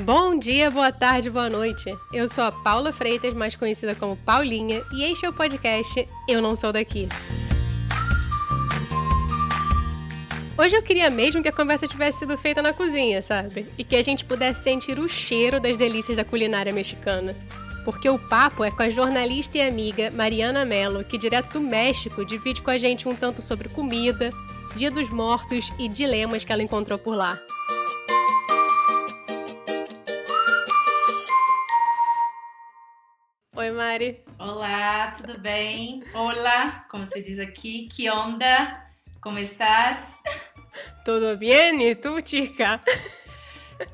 Bom dia, boa tarde, boa noite. Eu sou a Paula Freitas, mais conhecida como Paulinha, e este é o podcast Eu Não Sou Daqui. Hoje eu queria mesmo que a conversa tivesse sido feita na cozinha, sabe? E que a gente pudesse sentir o cheiro das delícias da culinária mexicana. Porque o papo é com a jornalista e amiga Mariana Mello, que direto do México divide com a gente um tanto sobre comida, Dia dos Mortos e dilemas que ela encontrou por lá. Oi, Mari. Olá, tudo bem? Olá, como se diz aqui. Que onda? Como estás? Tudo bem? E tu, Tica?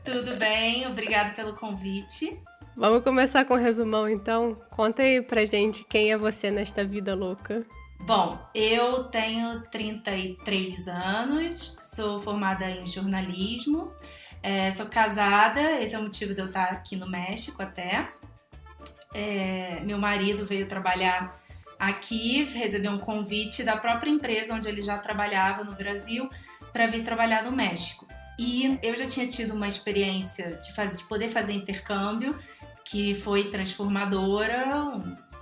Tudo bem, obrigada pelo convite. Vamos começar com o um resumão, então? Conta aí pra gente quem é você nesta vida louca. Bom, eu tenho 33 anos, sou formada em jornalismo, é, sou casada, esse é o motivo de eu estar aqui no México até. É, meu marido veio trabalhar aqui, recebeu um convite da própria empresa onde ele já trabalhava no Brasil para vir trabalhar no México. E eu já tinha tido uma experiência de, fazer, de poder fazer intercâmbio, que foi transformadora,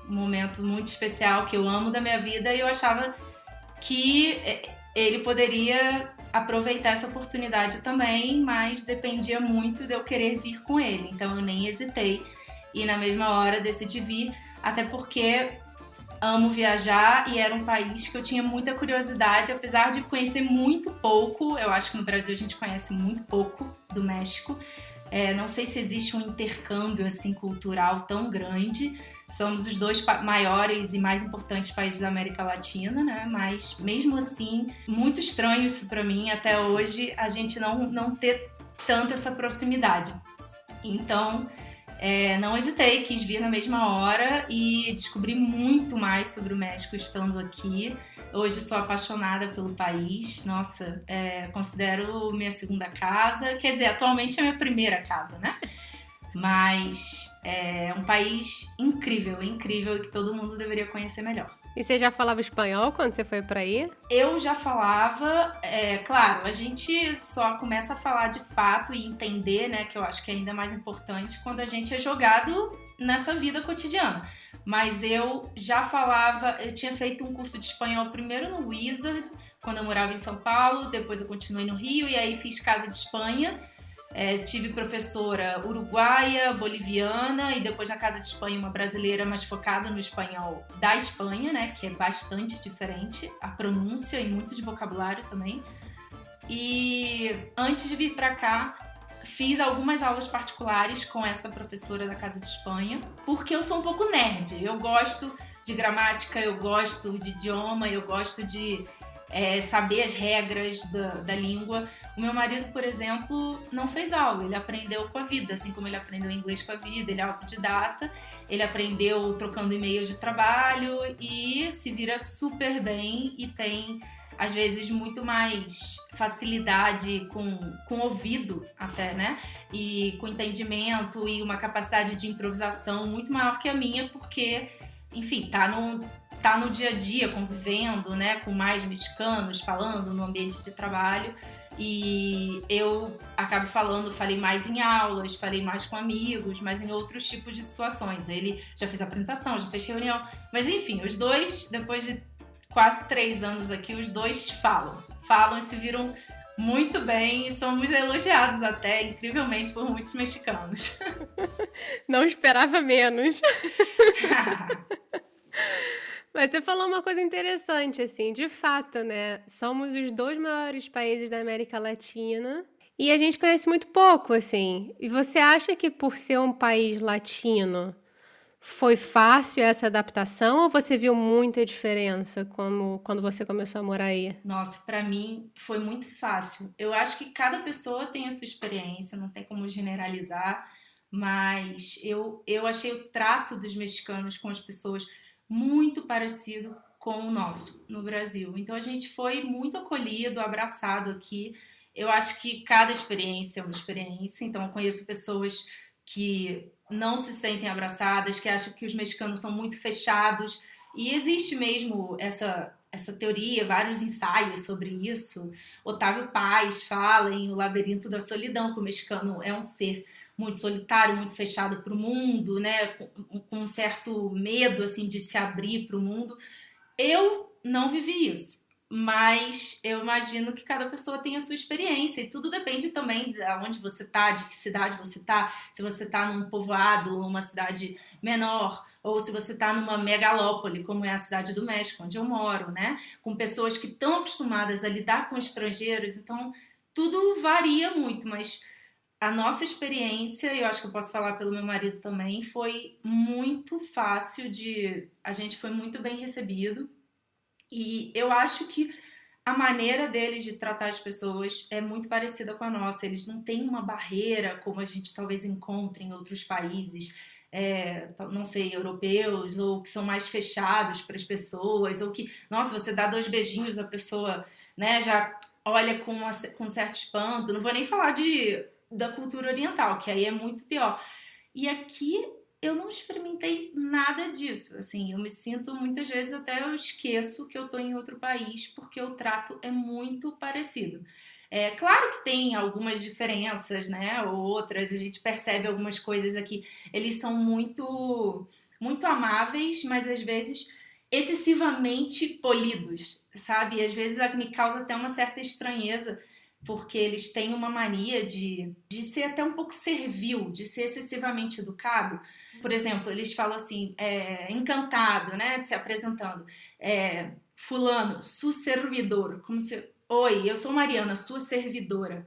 um momento muito especial que eu amo da minha vida, e eu achava que é, ele poderia aproveitar essa oportunidade também, mas dependia muito de eu querer vir com ele. Então eu nem hesitei e na mesma hora decidi vir, até porque amo viajar e era um país que eu tinha muita curiosidade, apesar de conhecer muito pouco. Eu acho que no Brasil a gente conhece muito pouco do México. É, não sei se existe um intercâmbio assim cultural tão grande. Somos os dois maiores e mais importantes países da América Latina, né? Mas mesmo assim, muito estranho isso para mim até hoje a gente não não ter tanto essa proximidade. Então, é, não hesitei, quis vir na mesma hora e descobri muito mais sobre o México estando aqui. Hoje sou apaixonada pelo país, nossa, é, considero minha segunda casa, quer dizer, atualmente é minha primeira casa, né? Mas é um país incrível, incrível e que todo mundo deveria conhecer melhor. E você já falava espanhol quando você foi para aí? Eu já falava, é, claro, a gente só começa a falar de fato e entender, né, que eu acho que é ainda mais importante quando a gente é jogado nessa vida cotidiana. Mas eu já falava, eu tinha feito um curso de espanhol primeiro no Wizard, quando eu morava em São Paulo, depois eu continuei no Rio e aí fiz casa de Espanha é, tive professora uruguaia, boliviana e depois na Casa de Espanha uma brasileira mais focada no espanhol da Espanha, né, que é bastante diferente, a pronúncia e muito de vocabulário também. E antes de vir para cá, fiz algumas aulas particulares com essa professora da Casa de Espanha, porque eu sou um pouco nerd. Eu gosto de gramática, eu gosto de idioma, eu gosto de é, saber as regras da, da língua. O meu marido, por exemplo, não fez aula, ele aprendeu com a vida, assim como ele aprendeu inglês com a vida, ele é autodidata, ele aprendeu trocando e-mails de trabalho e se vira super bem e tem às vezes muito mais facilidade com, com ouvido até, né? E com entendimento e uma capacidade de improvisação muito maior que a minha, porque, enfim, tá no, tá no dia a dia convivendo, né, com mais mexicanos, falando no ambiente de trabalho. E eu acabo falando, falei mais em aulas, falei mais com amigos, mas em outros tipos de situações. Ele já fez apresentação, já fez reunião. Mas enfim, os dois, depois de quase três anos aqui, os dois falam. Falam e se viram muito bem e somos elogiados até, incrivelmente, por muitos mexicanos. Não esperava menos. Mas você falou uma coisa interessante, assim, de fato, né? Somos os dois maiores países da América Latina e a gente conhece muito pouco, assim. E você acha que por ser um país latino foi fácil essa adaptação ou você viu muita diferença como, quando você começou a morar aí? Nossa, para mim foi muito fácil. Eu acho que cada pessoa tem a sua experiência, não tem como generalizar, mas eu, eu achei o trato dos mexicanos com as pessoas muito parecido com o nosso no Brasil. Então a gente foi muito acolhido, abraçado aqui. Eu acho que cada experiência é uma experiência. Então eu conheço pessoas que não se sentem abraçadas, que acham que os mexicanos são muito fechados. E existe mesmo essa essa teoria, vários ensaios sobre isso. Otávio Paz fala em O Labirinto da Solidão, que o mexicano é um ser muito solitário, muito fechado para o mundo, né, com, um certo medo assim de se abrir para o mundo. Eu não vivi isso mas eu imagino que cada pessoa tem a sua experiência e tudo depende também de onde você tá, de que cidade você tá, se você tá num povoado, uma cidade menor, ou se você tá numa megalópole, como é a cidade do México, onde eu moro, né? Com pessoas que estão acostumadas a lidar com estrangeiros, então tudo varia muito, mas a nossa experiência, eu acho que eu posso falar pelo meu marido também, foi muito fácil de. A gente foi muito bem recebido e eu acho que a maneira deles de tratar as pessoas é muito parecida com a nossa. Eles não têm uma barreira como a gente talvez encontre em outros países, é, não sei, europeus, ou que são mais fechados para as pessoas, ou que, nossa, você dá dois beijinhos, a pessoa né, já olha com, uma, com certo espanto. Não vou nem falar de, da cultura oriental, que aí é muito pior. E aqui eu não experimentei nada disso. Assim, eu me sinto muitas vezes até eu esqueço que eu estou em outro país porque o trato é muito parecido. É claro que tem algumas diferenças, né? Ou outras, a gente percebe algumas coisas aqui. Eles são muito, muito amáveis, mas às vezes excessivamente polidos, sabe? E às vezes me causa até uma certa estranheza porque eles têm uma mania de, de ser até um pouco servil, de ser excessivamente educado. Por exemplo, eles falam assim, é, encantado, né, de se apresentando, é, fulano, su servidor, como se, oi, eu sou Mariana, sua servidora.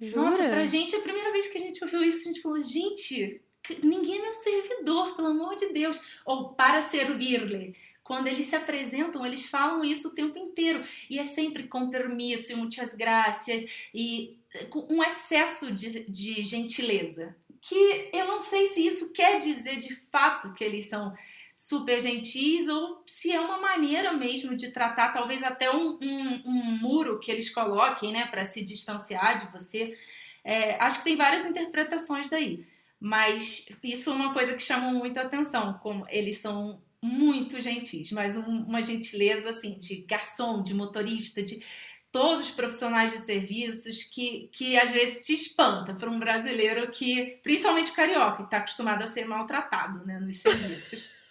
Jura? Nossa, pra gente, a primeira vez que a gente ouviu isso, a gente falou, gente, ninguém é meu servidor, pelo amor de Deus. Ou para servir-lhe. Quando eles se apresentam, eles falam isso o tempo inteiro. E é sempre com permisso e muitas graças e com um excesso de, de gentileza. Que eu não sei se isso quer dizer de fato que eles são super gentis ou se é uma maneira mesmo de tratar, talvez até um, um, um muro que eles coloquem, né, para se distanciar de você. É, acho que tem várias interpretações daí, mas isso foi uma coisa que chamou muito a atenção, como eles são muito gentis, mas um, uma gentileza assim de garçom, de motorista, de todos os profissionais de serviços que, que às vezes te espanta para um brasileiro que, principalmente o carioca, que está acostumado a ser maltratado né, nos serviços.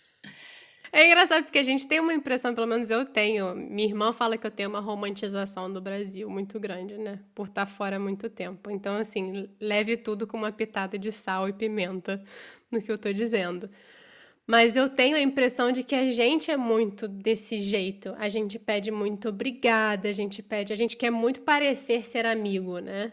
É engraçado porque a gente tem uma impressão, pelo menos eu tenho. Minha irmã fala que eu tenho uma romantização do Brasil muito grande, né? Por estar fora há muito tempo. Então, assim, leve tudo com uma pitada de sal e pimenta no que eu estou dizendo. Mas eu tenho a impressão de que a gente é muito desse jeito. A gente pede muito obrigada, a gente pede, a gente quer muito parecer ser amigo, né?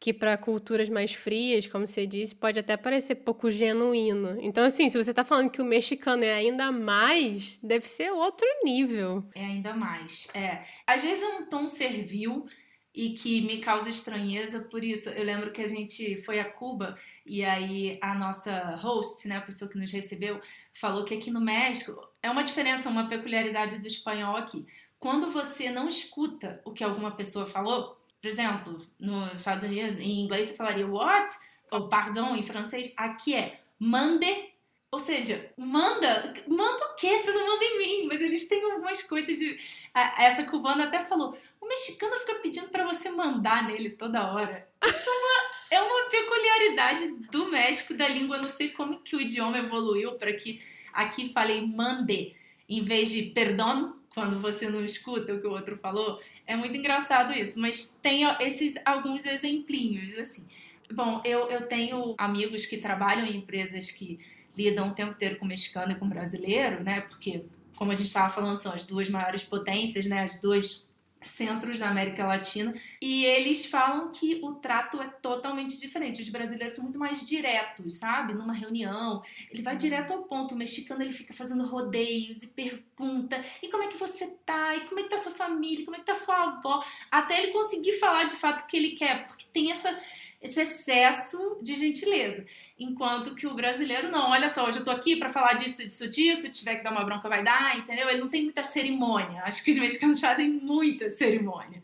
Que para culturas mais frias, como você disse, pode até parecer pouco genuíno. Então, assim, se você está falando que o mexicano é ainda mais, deve ser outro nível. É ainda mais. É. Às vezes é um tom servil e que me causa estranheza, por isso eu lembro que a gente foi a Cuba e aí a nossa host, né, a pessoa que nos recebeu, falou que aqui no México é uma diferença, uma peculiaridade do espanhol aqui. Quando você não escuta o que alguma pessoa falou, por exemplo, nos Estados Unidos, em inglês você falaria what? Ou pardon em francês, aqui é mande ou seja, manda, manda o quê? Você não manda em mim, mas eles têm algumas coisas de. Essa cubana até falou: o mexicano fica pedindo para você mandar nele toda hora. Isso é uma, é uma peculiaridade do México, da língua. não sei como que o idioma evoluiu para que aqui falei mande em vez de perdão quando você não escuta o que o outro falou. É muito engraçado isso, mas tem esses alguns exemplinhos assim. Bom, eu, eu tenho amigos que trabalham em empresas que lidam o tempo inteiro com mexicano e com brasileiro, né? Porque, como a gente estava falando, são as duas maiores potências, né? As duas centros da América Latina e eles falam que o trato é totalmente diferente. Os brasileiros são muito mais diretos, sabe? Numa reunião, ele vai direto ao ponto. O mexicano ele fica fazendo rodeios e pergunta: "E como é que você tá? E como é que tá sua família? Como é que tá sua avó?" Até ele conseguir falar de fato o que ele quer, porque tem essa esse excesso de gentileza. Enquanto que o brasileiro, não, olha só, hoje eu tô aqui para falar disso, disso, disso, se tiver que dar uma bronca, vai dar, entendeu? Ele não tem muita cerimônia. Acho que os mexicanos fazem muita cerimônia.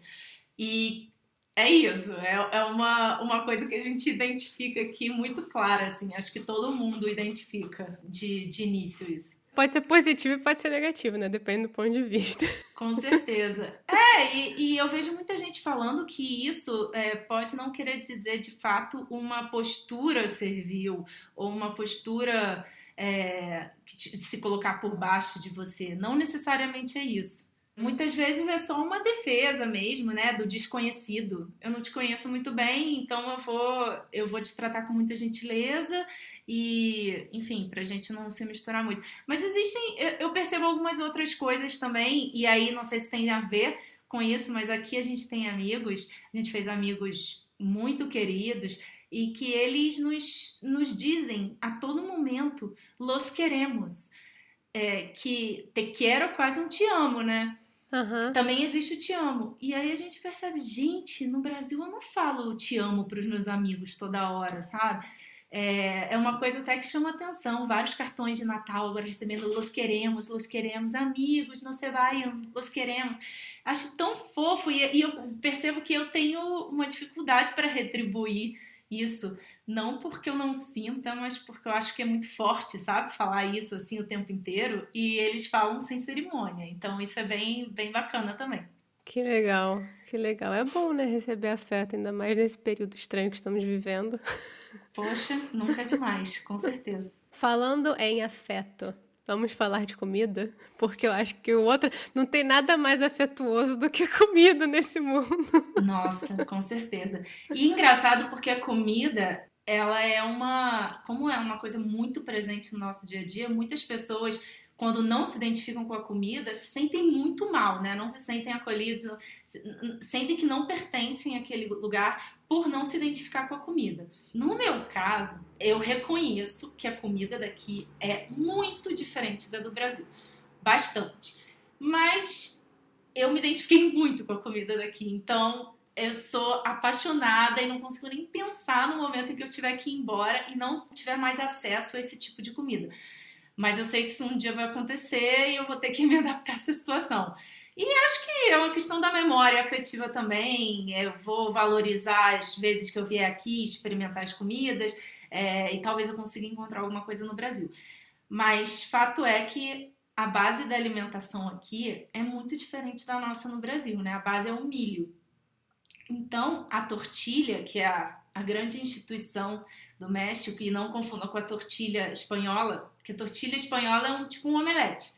E é isso, é, é uma, uma coisa que a gente identifica aqui muito clara, assim. Acho que todo mundo identifica de, de início isso. Pode ser positivo e pode ser negativo, né? Depende do ponto de vista. Com certeza. É, e, e eu vejo muita gente falando que isso é, pode não querer dizer de fato uma postura servil ou uma postura é, se colocar por baixo de você. Não necessariamente é isso. Muitas vezes é só uma defesa mesmo, né, do desconhecido. Eu não te conheço muito bem, então eu vou, eu vou te tratar com muita gentileza e, enfim, pra gente não se misturar muito. Mas existem, eu percebo algumas outras coisas também, e aí não sei se tem a ver com isso, mas aqui a gente tem amigos, a gente fez amigos muito queridos e que eles nos, nos dizem a todo momento, los queremos. É, que te quero quase um te amo, né? Uhum. Também existe o te amo. E aí a gente percebe, gente, no Brasil eu não falo te amo para os meus amigos toda hora, sabe? É, é uma coisa até que chama atenção. Vários cartões de Natal agora recebendo los queremos, los queremos, amigos, não se vayam, los queremos. Acho tão fofo e, e eu percebo que eu tenho uma dificuldade para retribuir isso. Não porque eu não sinta, mas porque eu acho que é muito forte, sabe? Falar isso assim o tempo inteiro. E eles falam sem cerimônia. Então isso é bem, bem bacana também. Que legal, que legal. É bom, né, receber afeto, ainda mais nesse período estranho que estamos vivendo. Poxa, nunca é demais, com certeza. Falando em afeto, Vamos falar de comida? Porque eu acho que o outro não tem nada mais afetuoso do que comida nesse mundo. Nossa, com certeza. E engraçado porque a comida, ela é uma, como é uma coisa muito presente no nosso dia a dia, muitas pessoas quando não se identificam com a comida, se sentem muito mal, né? Não se sentem acolhidos, sentem que não pertencem àquele lugar por não se identificar com a comida. No meu caso, eu reconheço que a comida daqui é muito diferente da do Brasil. Bastante. Mas eu me identifiquei muito com a comida daqui. Então, eu sou apaixonada e não consigo nem pensar no momento em que eu tiver que ir embora e não tiver mais acesso a esse tipo de comida. Mas eu sei que isso um dia vai acontecer e eu vou ter que me adaptar a essa situação. E acho que é uma questão da memória afetiva também. Eu vou valorizar as vezes que eu vier aqui, experimentar as comidas, é, e talvez eu consiga encontrar alguma coisa no Brasil. Mas fato é que a base da alimentação aqui é muito diferente da nossa no Brasil, né? A base é o milho. Então, a tortilha, que é a, a grande instituição do México, e não confunda com a tortilha espanhola, porque tortilha espanhola é um tipo um omelete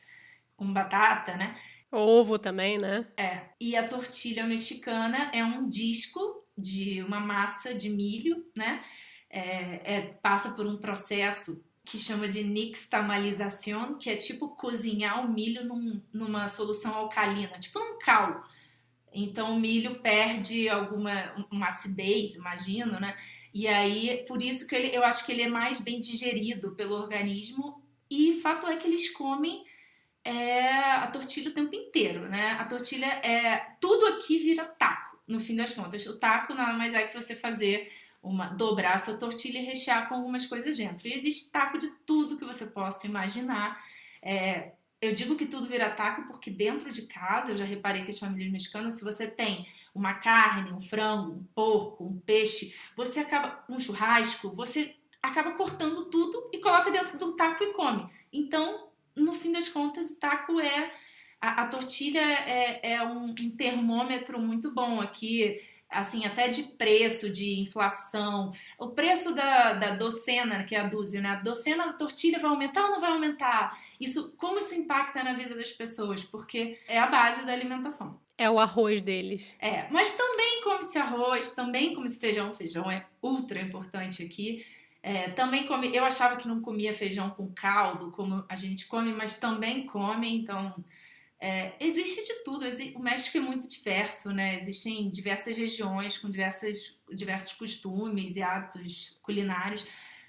com batata, né? Ovo também, né? É. E a tortilha mexicana é um disco de uma massa de milho, né? É, é, passa por um processo que chama de nixtamalização, que é tipo cozinhar o milho num, numa solução alcalina, tipo num cal. Então o milho perde alguma uma acidez, imagino, né? E aí, por isso que ele, eu acho que ele é mais bem digerido pelo organismo. E fato é que eles comem é, a tortilha o tempo inteiro, né? A tortilha é. Tudo aqui vira taco, no fim das contas. O taco nada mais é que você fazer uma dobrar a sua tortilha e rechear com algumas coisas dentro. E existe taco de tudo que você possa imaginar. É, eu digo que tudo vira taco porque dentro de casa, eu já reparei que as famílias mexicanas, se você tem uma carne, um frango, um porco, um peixe, você acaba um churrasco, você acaba cortando tudo e coloca dentro do taco e come. Então, no fim das contas, o taco é a, a tortilha é, é um, um termômetro muito bom aqui assim, até de preço, de inflação. O preço da, da docena, que é a dúzia, né? A docena da tortilha vai aumentar ou não vai aumentar? Isso, como isso impacta na vida das pessoas? Porque é a base da alimentação. É o arroz deles. É, mas também come-se arroz, também come-se feijão. Feijão é ultra importante aqui. É, também come. Eu achava que não comia feijão com caldo, como a gente come, mas também come, então é, existe de tudo. O México é muito diverso, né? Existem diversas regiões com diversas, diversos costumes e hábitos culinários,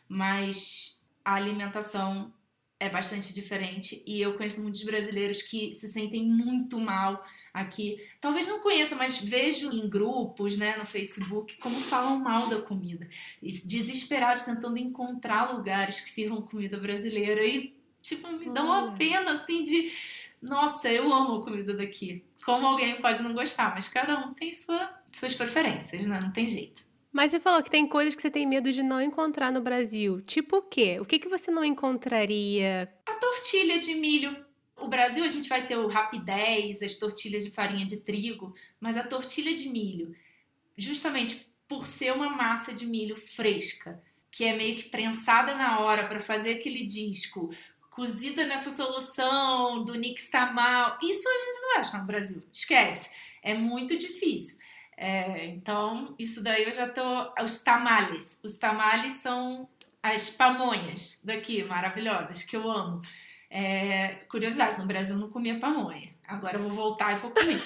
mas a alimentação é bastante diferente e eu conheço muitos brasileiros que se sentem muito mal aqui. Talvez não conheça, mas vejo em grupos, né, no Facebook, como falam mal da comida. Desesperados tentando encontrar lugares que sirvam comida brasileira e tipo me dá uma pena assim de nossa, eu amo a comida daqui. Como alguém pode não gostar, mas cada um tem sua, suas preferências, né? Não tem jeito. Mas você falou que tem coisas que você tem medo de não encontrar no Brasil. Tipo o quê? O que, que você não encontraria? A tortilha de milho. O Brasil a gente vai ter o rapidez, as tortilhas de farinha de trigo, mas a tortilha de milho, justamente por ser uma massa de milho fresca, que é meio que prensada na hora para fazer aquele disco, cozida nessa solução do nixtamal, isso a gente não acha no Brasil. Esquece. É muito difícil. É, então, isso daí eu já tô. Os tamales. Os tamales são as pamonhas daqui, maravilhosas, que eu amo. É, curiosidade, no Brasil eu não comia pamonha. Agora eu vou voltar e vou comer.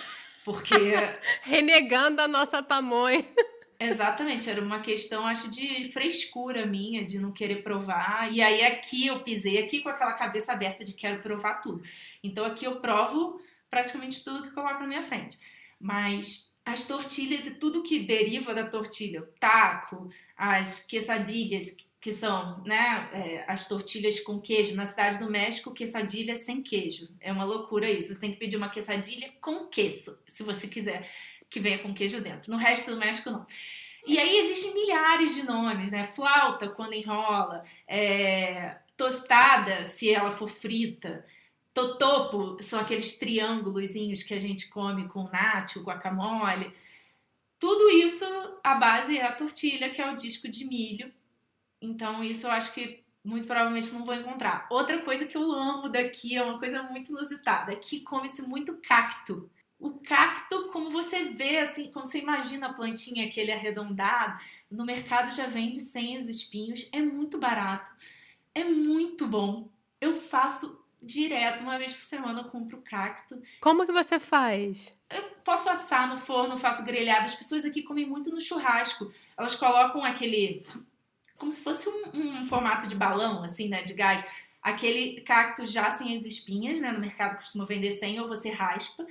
Porque. Renegando a nossa pamonha. Exatamente, era uma questão, acho, de frescura minha, de não querer provar. E aí aqui eu pisei aqui com aquela cabeça aberta de quero provar tudo. Então aqui eu provo praticamente tudo que coloco na minha frente. Mas as tortilhas e tudo que deriva da tortilha, o taco, as quesadilhas, que são né, é, as tortilhas com queijo. Na cidade do México, quesadilha sem queijo. É uma loucura isso. Você tem que pedir uma quesadilha com queso, se você quiser que venha com queijo dentro. No resto do México, não. E aí existem milhares de nomes, né? Flauta, quando enrola, é, tostada, se ela for frita. Totopo são aqueles triângulos que a gente come com nacho, guacamole. Tudo isso, a base é a tortilha, que é o disco de milho. Então, isso eu acho que muito provavelmente não vou encontrar. Outra coisa que eu amo daqui é uma coisa muito inusitada. Aqui come-se muito cacto. O cacto, como você vê, assim, como você imagina a plantinha, aquele arredondado, no mercado já vende sem os espinhos. É muito barato. É muito bom. Eu faço direto, uma vez por semana eu compro cacto. Como que você faz? Eu posso assar no forno, faço grelhado. As pessoas aqui comem muito no churrasco. Elas colocam aquele. como se fosse um, um formato de balão, assim, né? De gás. Aquele cacto já sem as espinhas, né? No mercado costuma vender sem, ou você raspa.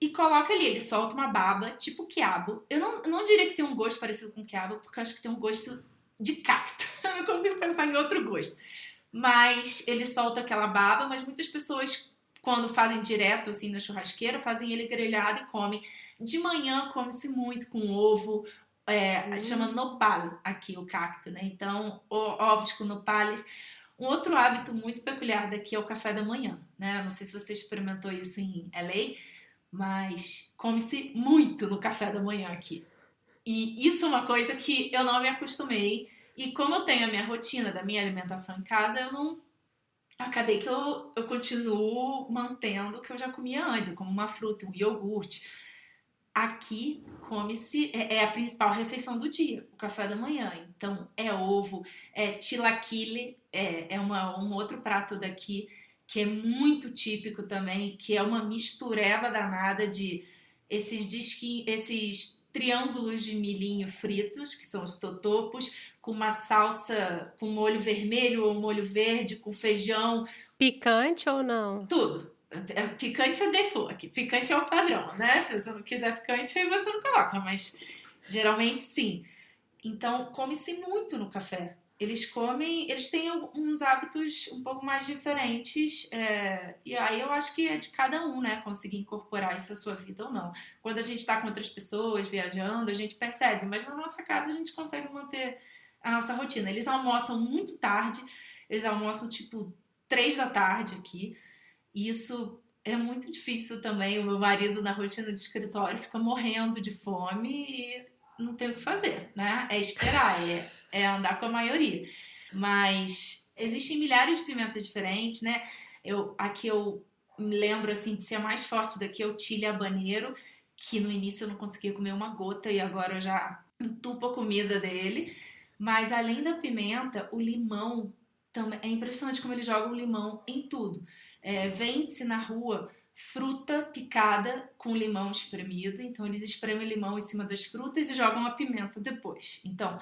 E coloca ali, ele solta uma baba, tipo quiabo. Eu não, não diria que tem um gosto parecido com quiabo, porque eu acho que tem um gosto de cacto. eu não consigo pensar em outro gosto mas ele solta aquela baba, mas muitas pessoas quando fazem direto assim na churrasqueira, fazem ele grelhado e comem. De manhã come-se muito com ovo, é, uhum. chama nopal aqui o cacto, né? Então, ovos com nopales. Um outro hábito muito peculiar daqui é o café da manhã, né? Não sei se você experimentou isso em LA, mas come-se muito no café da manhã aqui. E isso é uma coisa que eu não me acostumei e como eu tenho a minha rotina da minha alimentação em casa, eu não. Acabei que eu, eu continuo mantendo o que eu já comia antes, como uma fruta, um iogurte. Aqui come-se, é, é, a principal refeição do dia, o café da manhã. Então é ovo, é tilaquile, é, é uma, um outro prato daqui que é muito típico também, que é uma mistureba danada de esses disquinhos, esses triângulos de milhinho fritos, que são os totopos, com uma salsa com molho vermelho ou molho verde, com feijão. Picante ou não? Tudo. É, picante é default, picante é o padrão, né? Se você não quiser picante, aí você não coloca, mas geralmente sim. Então, come-se muito no café. Eles comem, eles têm uns hábitos um pouco mais diferentes, é, e aí eu acho que é de cada um, né? Conseguir incorporar isso à sua vida ou não. Quando a gente está com outras pessoas, viajando, a gente percebe, mas na nossa casa a gente consegue manter a nossa rotina. Eles almoçam muito tarde, eles almoçam tipo três da tarde aqui. E isso é muito difícil também. O meu marido, na rotina de escritório, fica morrendo de fome e não tem o que fazer, né? É esperar, é, é andar com a maioria. Mas existem milhares de pimentas diferentes, né? Eu, aqui eu me lembro assim de ser a mais forte daqui é o chile habanero, que no início eu não conseguia comer uma gota e agora eu já entupo a comida dele. Mas além da pimenta, o limão também é impressionante como eles jogam limão em tudo. É, Vende-se na rua fruta picada com limão espremido. Então eles espremem limão em cima das frutas e jogam a pimenta depois. Então,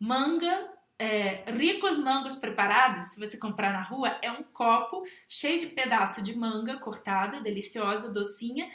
manga, é, ricos mangos preparados, se você comprar na rua, é um copo cheio de pedaço de manga cortada, deliciosa, docinha,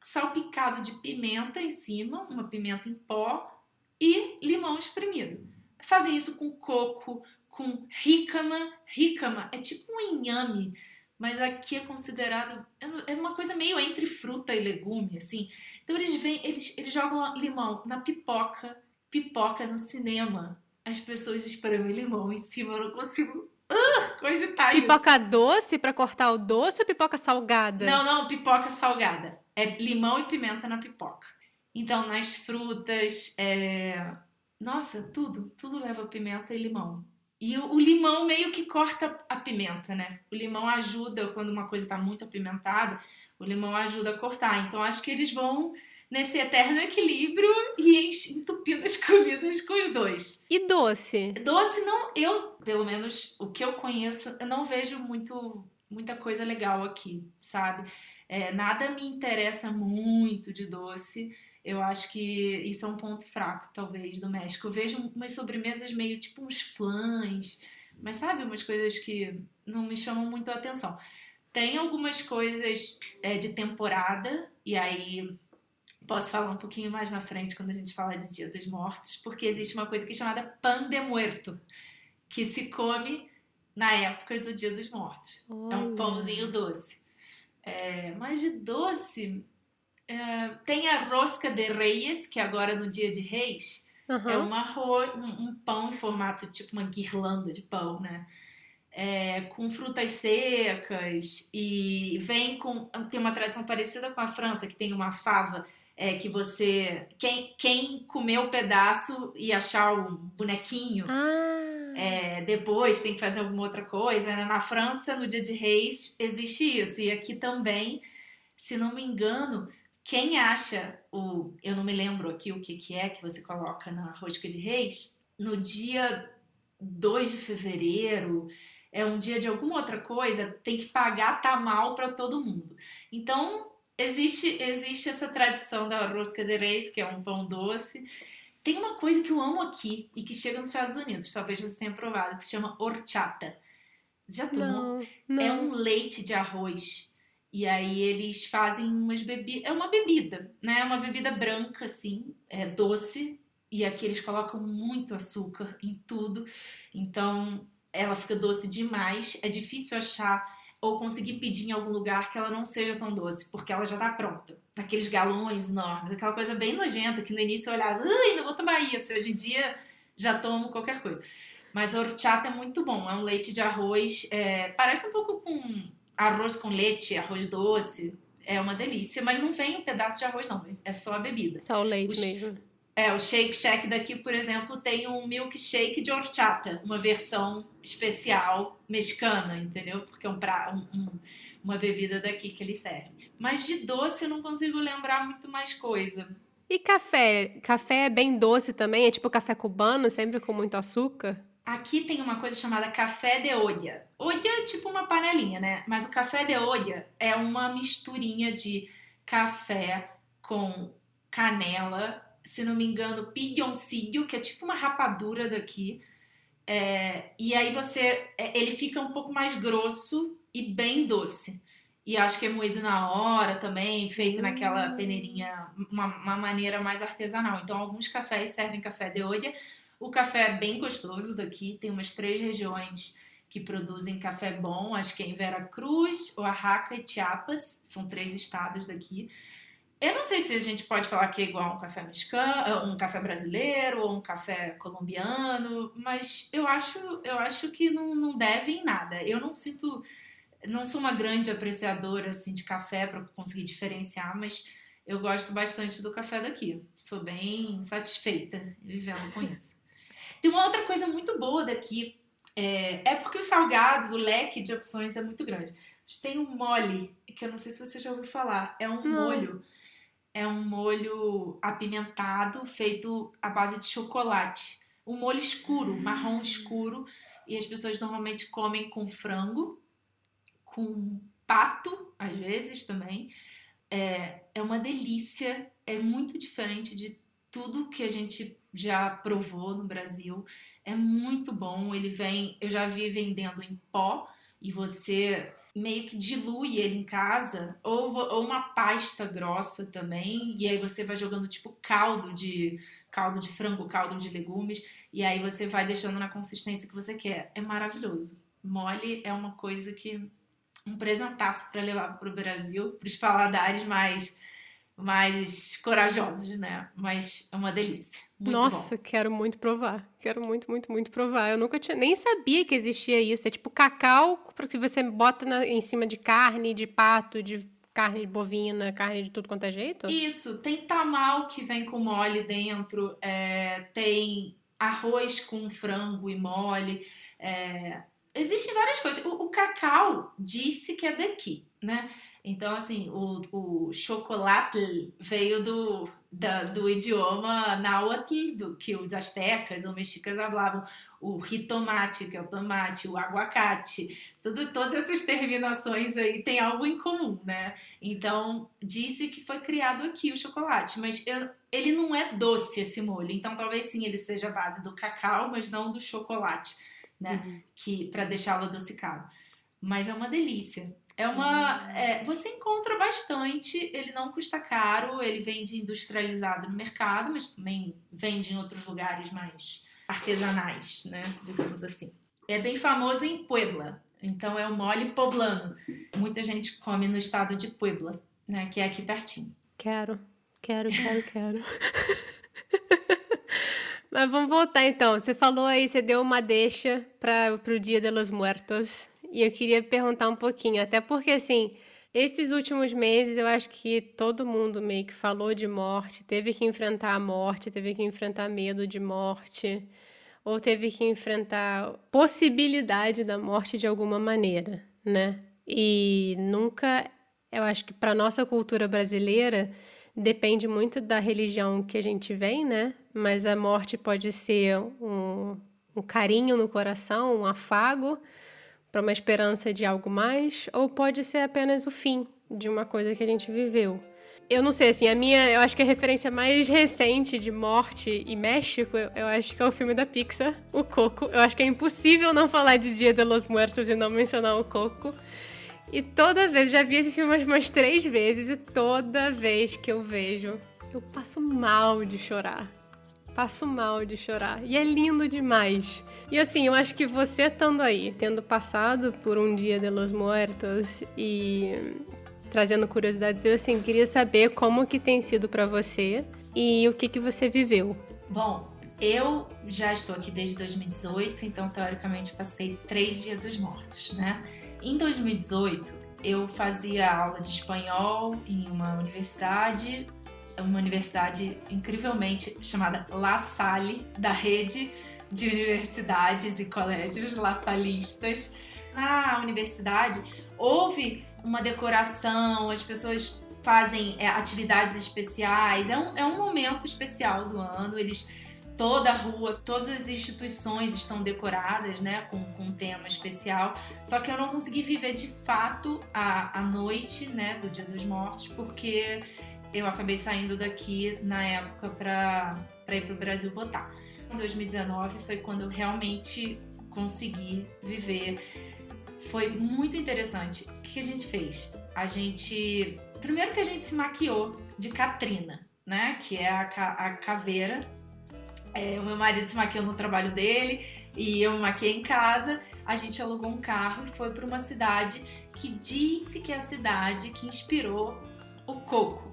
salpicado de pimenta em cima, uma pimenta em pó e limão espremido fazem isso com coco, com rícama. Rícama é tipo um inhame, mas aqui é considerado é uma coisa meio entre fruta e legume, assim. Então eles vêm, eles, eles jogam limão na pipoca pipoca no cinema. As pessoas espremem limão em cima, eu não consigo uh, cogitar Pipoca doce para cortar o doce ou pipoca salgada? Não, não, pipoca salgada. É limão e pimenta na pipoca. Então, nas frutas, é... nossa, tudo, tudo leva pimenta e limão. E o, o, limão meio que corta a pimenta, né? O limão ajuda, quando uma coisa está muito apimentada, o limão ajuda a cortar. Então, acho que eles vão nesse eterno equilíbrio e entupindo as comidas com os dois. E doce? Doce não, eu, pelo menos o que eu conheço, eu não vejo muito muita coisa legal aqui, sabe? É, nada me interessa muito de doce. Eu acho que isso é um ponto fraco, talvez, do México. Eu vejo umas sobremesas meio tipo uns flãs, mas sabe, umas coisas que não me chamam muito a atenção. Tem algumas coisas é, de temporada, e aí posso falar um pouquinho mais na frente quando a gente falar de Dia dos Mortos, porque existe uma coisa que é chamada pan de muerto, que se come na época do Dia dos Mortos. Olha. É um pãozinho doce. É, mas de doce, é, tem a rosca de reis, que agora no Dia de Reis uhum. é uma um, um, pão em formato tipo uma guirlanda de pão, né? É, com frutas secas e vem com tem uma tradição parecida com a França que tem uma fava é, que você. Quem, quem comer o pedaço e achar o bonequinho. Ah. É, depois tem que fazer alguma outra coisa. Né? Na França, no dia de reis, existe isso. E aqui também, se não me engano, quem acha o. Eu não me lembro aqui o que, que é que você coloca na rosca de reis. No dia 2 de fevereiro, é um dia de alguma outra coisa, tem que pagar tamal para todo mundo. Então, existe, existe essa tradição da rosca de reis, que é um pão doce. Tem uma coisa que eu amo aqui e que chega nos Estados Unidos, talvez você tenha provado, que se chama horchata. Já tomou? Não, não. É um leite de arroz. E aí eles fazem umas bebidas. É uma bebida, né? É uma bebida branca, assim, é doce. E aqui eles colocam muito açúcar em tudo. Então ela fica doce demais. É difícil achar ou conseguir pedir em algum lugar que ela não seja tão doce, porque ela já tá pronta. Aqueles galões enormes, aquela coisa bem nojenta que no início eu olhava, ai, não vou tomar isso. Hoje em dia já tomo qualquer coisa. Mas a horchata é muito bom, é um leite de arroz, é, parece um pouco com arroz com leite, arroz doce. É uma delícia, mas não vem um pedaço de arroz, não, é só a bebida. Só o leite Os, mesmo. É, o Shake Shack daqui, por exemplo, tem um milkshake de horchata, uma versão especial mexicana, entendeu? Porque é um, pra, um, um uma bebida daqui que eles servem. Mas de doce eu não consigo lembrar muito mais coisa. E café? Café é bem doce também? É tipo café cubano, sempre com muito açúcar? Aqui tem uma coisa chamada café de olla. Olla é tipo uma panelinha, né? Mas o café de olla é uma misturinha de café com canela se não me engano, pigoncillo, que é tipo uma rapadura daqui. É, e aí você. É, ele fica um pouco mais grosso e bem doce. E acho que é moído na hora também, feito naquela hum. peneirinha, uma, uma, maneira mais artesanal. Então, alguns cafés servem café de olha. O café é bem gostoso daqui, tem umas três regiões que produzem café bom, acho que é em Vera Cruz, Oaxaca e Chiapas, são três estados daqui. Eu não sei se a gente pode falar que é igual um café mexicano, um café brasileiro ou um café colombiano, mas eu acho, eu acho que não, não deve em nada. Eu não sinto, não sou uma grande apreciadora assim de café para conseguir diferenciar, mas eu gosto bastante do café daqui. Sou bem satisfeita vivendo com isso. Tem uma outra coisa muito boa daqui, é, é porque os salgados, o leque de opções é muito grande. Tem um mole, que eu não sei se você já ouviu falar, é um não. molho é um molho apimentado feito à base de chocolate. Um molho escuro, marrom hum. escuro, e as pessoas normalmente comem com frango, com pato, às vezes também. É, é uma delícia, é muito diferente de tudo que a gente já provou no Brasil. É muito bom. Ele vem, eu já vi vendendo em pó e você meio que dilui ele em casa, ou, ou uma pasta grossa também, e aí você vai jogando tipo caldo de caldo de frango, caldo de legumes, e aí você vai deixando na consistência que você quer. É maravilhoso. Mole é uma coisa que um presentaço para levar para o Brasil, para os paladares mais mais corajosos, né? Mas é uma delícia. Muito Nossa, bom. quero muito provar. Quero muito, muito, muito provar. Eu nunca tinha, nem sabia que existia isso. É tipo cacau que você bota na, em cima de carne, de pato, de carne bovina, carne de tudo quanto é jeito? Isso, tem tamal que vem com mole dentro, é, tem arroz com frango e mole. É, existem várias coisas. O, o, cacau disse que é daqui, né? Então, assim, o, o chocolate veio do, da, do idioma náhuatl, do, que os astecas ou mexicas falavam. O ritomate, que é o tomate, o aguacate, tudo, todas essas terminações aí tem algo em comum, né? Então, disse que foi criado aqui o chocolate, mas eu, ele não é doce esse molho. Então, talvez sim ele seja a base do cacau, mas não do chocolate, né? Uhum. Que para deixá-lo adocicado. Mas é uma delícia. É uma. Hum. É, você encontra bastante, ele não custa caro, ele vende industrializado no mercado, mas também vende em outros lugares mais artesanais, né? Digamos assim. É bem famoso em Puebla, então é o mole poblano. Muita gente come no estado de Puebla, né? Que é aqui pertinho. Quero, quero, quero, quero. Mas vamos voltar então. Você falou aí, você deu uma deixa para o Dia de los Muertos. E eu queria perguntar um pouquinho, até porque assim, esses últimos meses eu acho que todo mundo meio que falou de morte, teve que enfrentar a morte, teve que enfrentar medo de morte, ou teve que enfrentar possibilidade da morte de alguma maneira, né? E nunca, eu acho que para nossa cultura brasileira depende muito da religião que a gente vem, né? Mas a morte pode ser um, um carinho no coração, um afago para uma esperança de algo mais, ou pode ser apenas o fim de uma coisa que a gente viveu. Eu não sei, assim, a minha, eu acho que a referência mais recente de morte e México, eu acho que é o filme da Pixar, O Coco. Eu acho que é impossível não falar de Dia de los Muertos e não mencionar o Coco. E toda vez, já vi esse filme umas três vezes, e toda vez que eu vejo, eu passo mal de chorar passo mal de chorar. E é lindo demais. E assim, eu acho que você estando aí, tendo passado por um dia de los muertos e trazendo curiosidades, eu assim queria saber como que tem sido para você e o que que você viveu. Bom, eu já estou aqui desde 2018, então teoricamente passei três dias dos mortos, né? Em 2018 eu fazia aula de espanhol em uma universidade uma universidade incrivelmente chamada La Salle, da rede de universidades e colégios lassalistas. Na universidade houve uma decoração, as pessoas fazem é, atividades especiais, é um, é um momento especial do ano, eles toda a rua, todas as instituições estão decoradas, né, com, com um tema especial. Só que eu não consegui viver de fato a, a noite, né, do Dia dos Mortos, porque eu acabei saindo daqui na época para ir para o Brasil votar. Em 2019 foi quando eu realmente consegui viver. Foi muito interessante. O que a gente fez? A gente. Primeiro que a gente se maquiou de Katrina, né? Que é a, a caveira. É, o meu marido se maquiou no trabalho dele e eu me maquiei em casa. A gente alugou um carro e foi para uma cidade que disse que é a cidade que inspirou o coco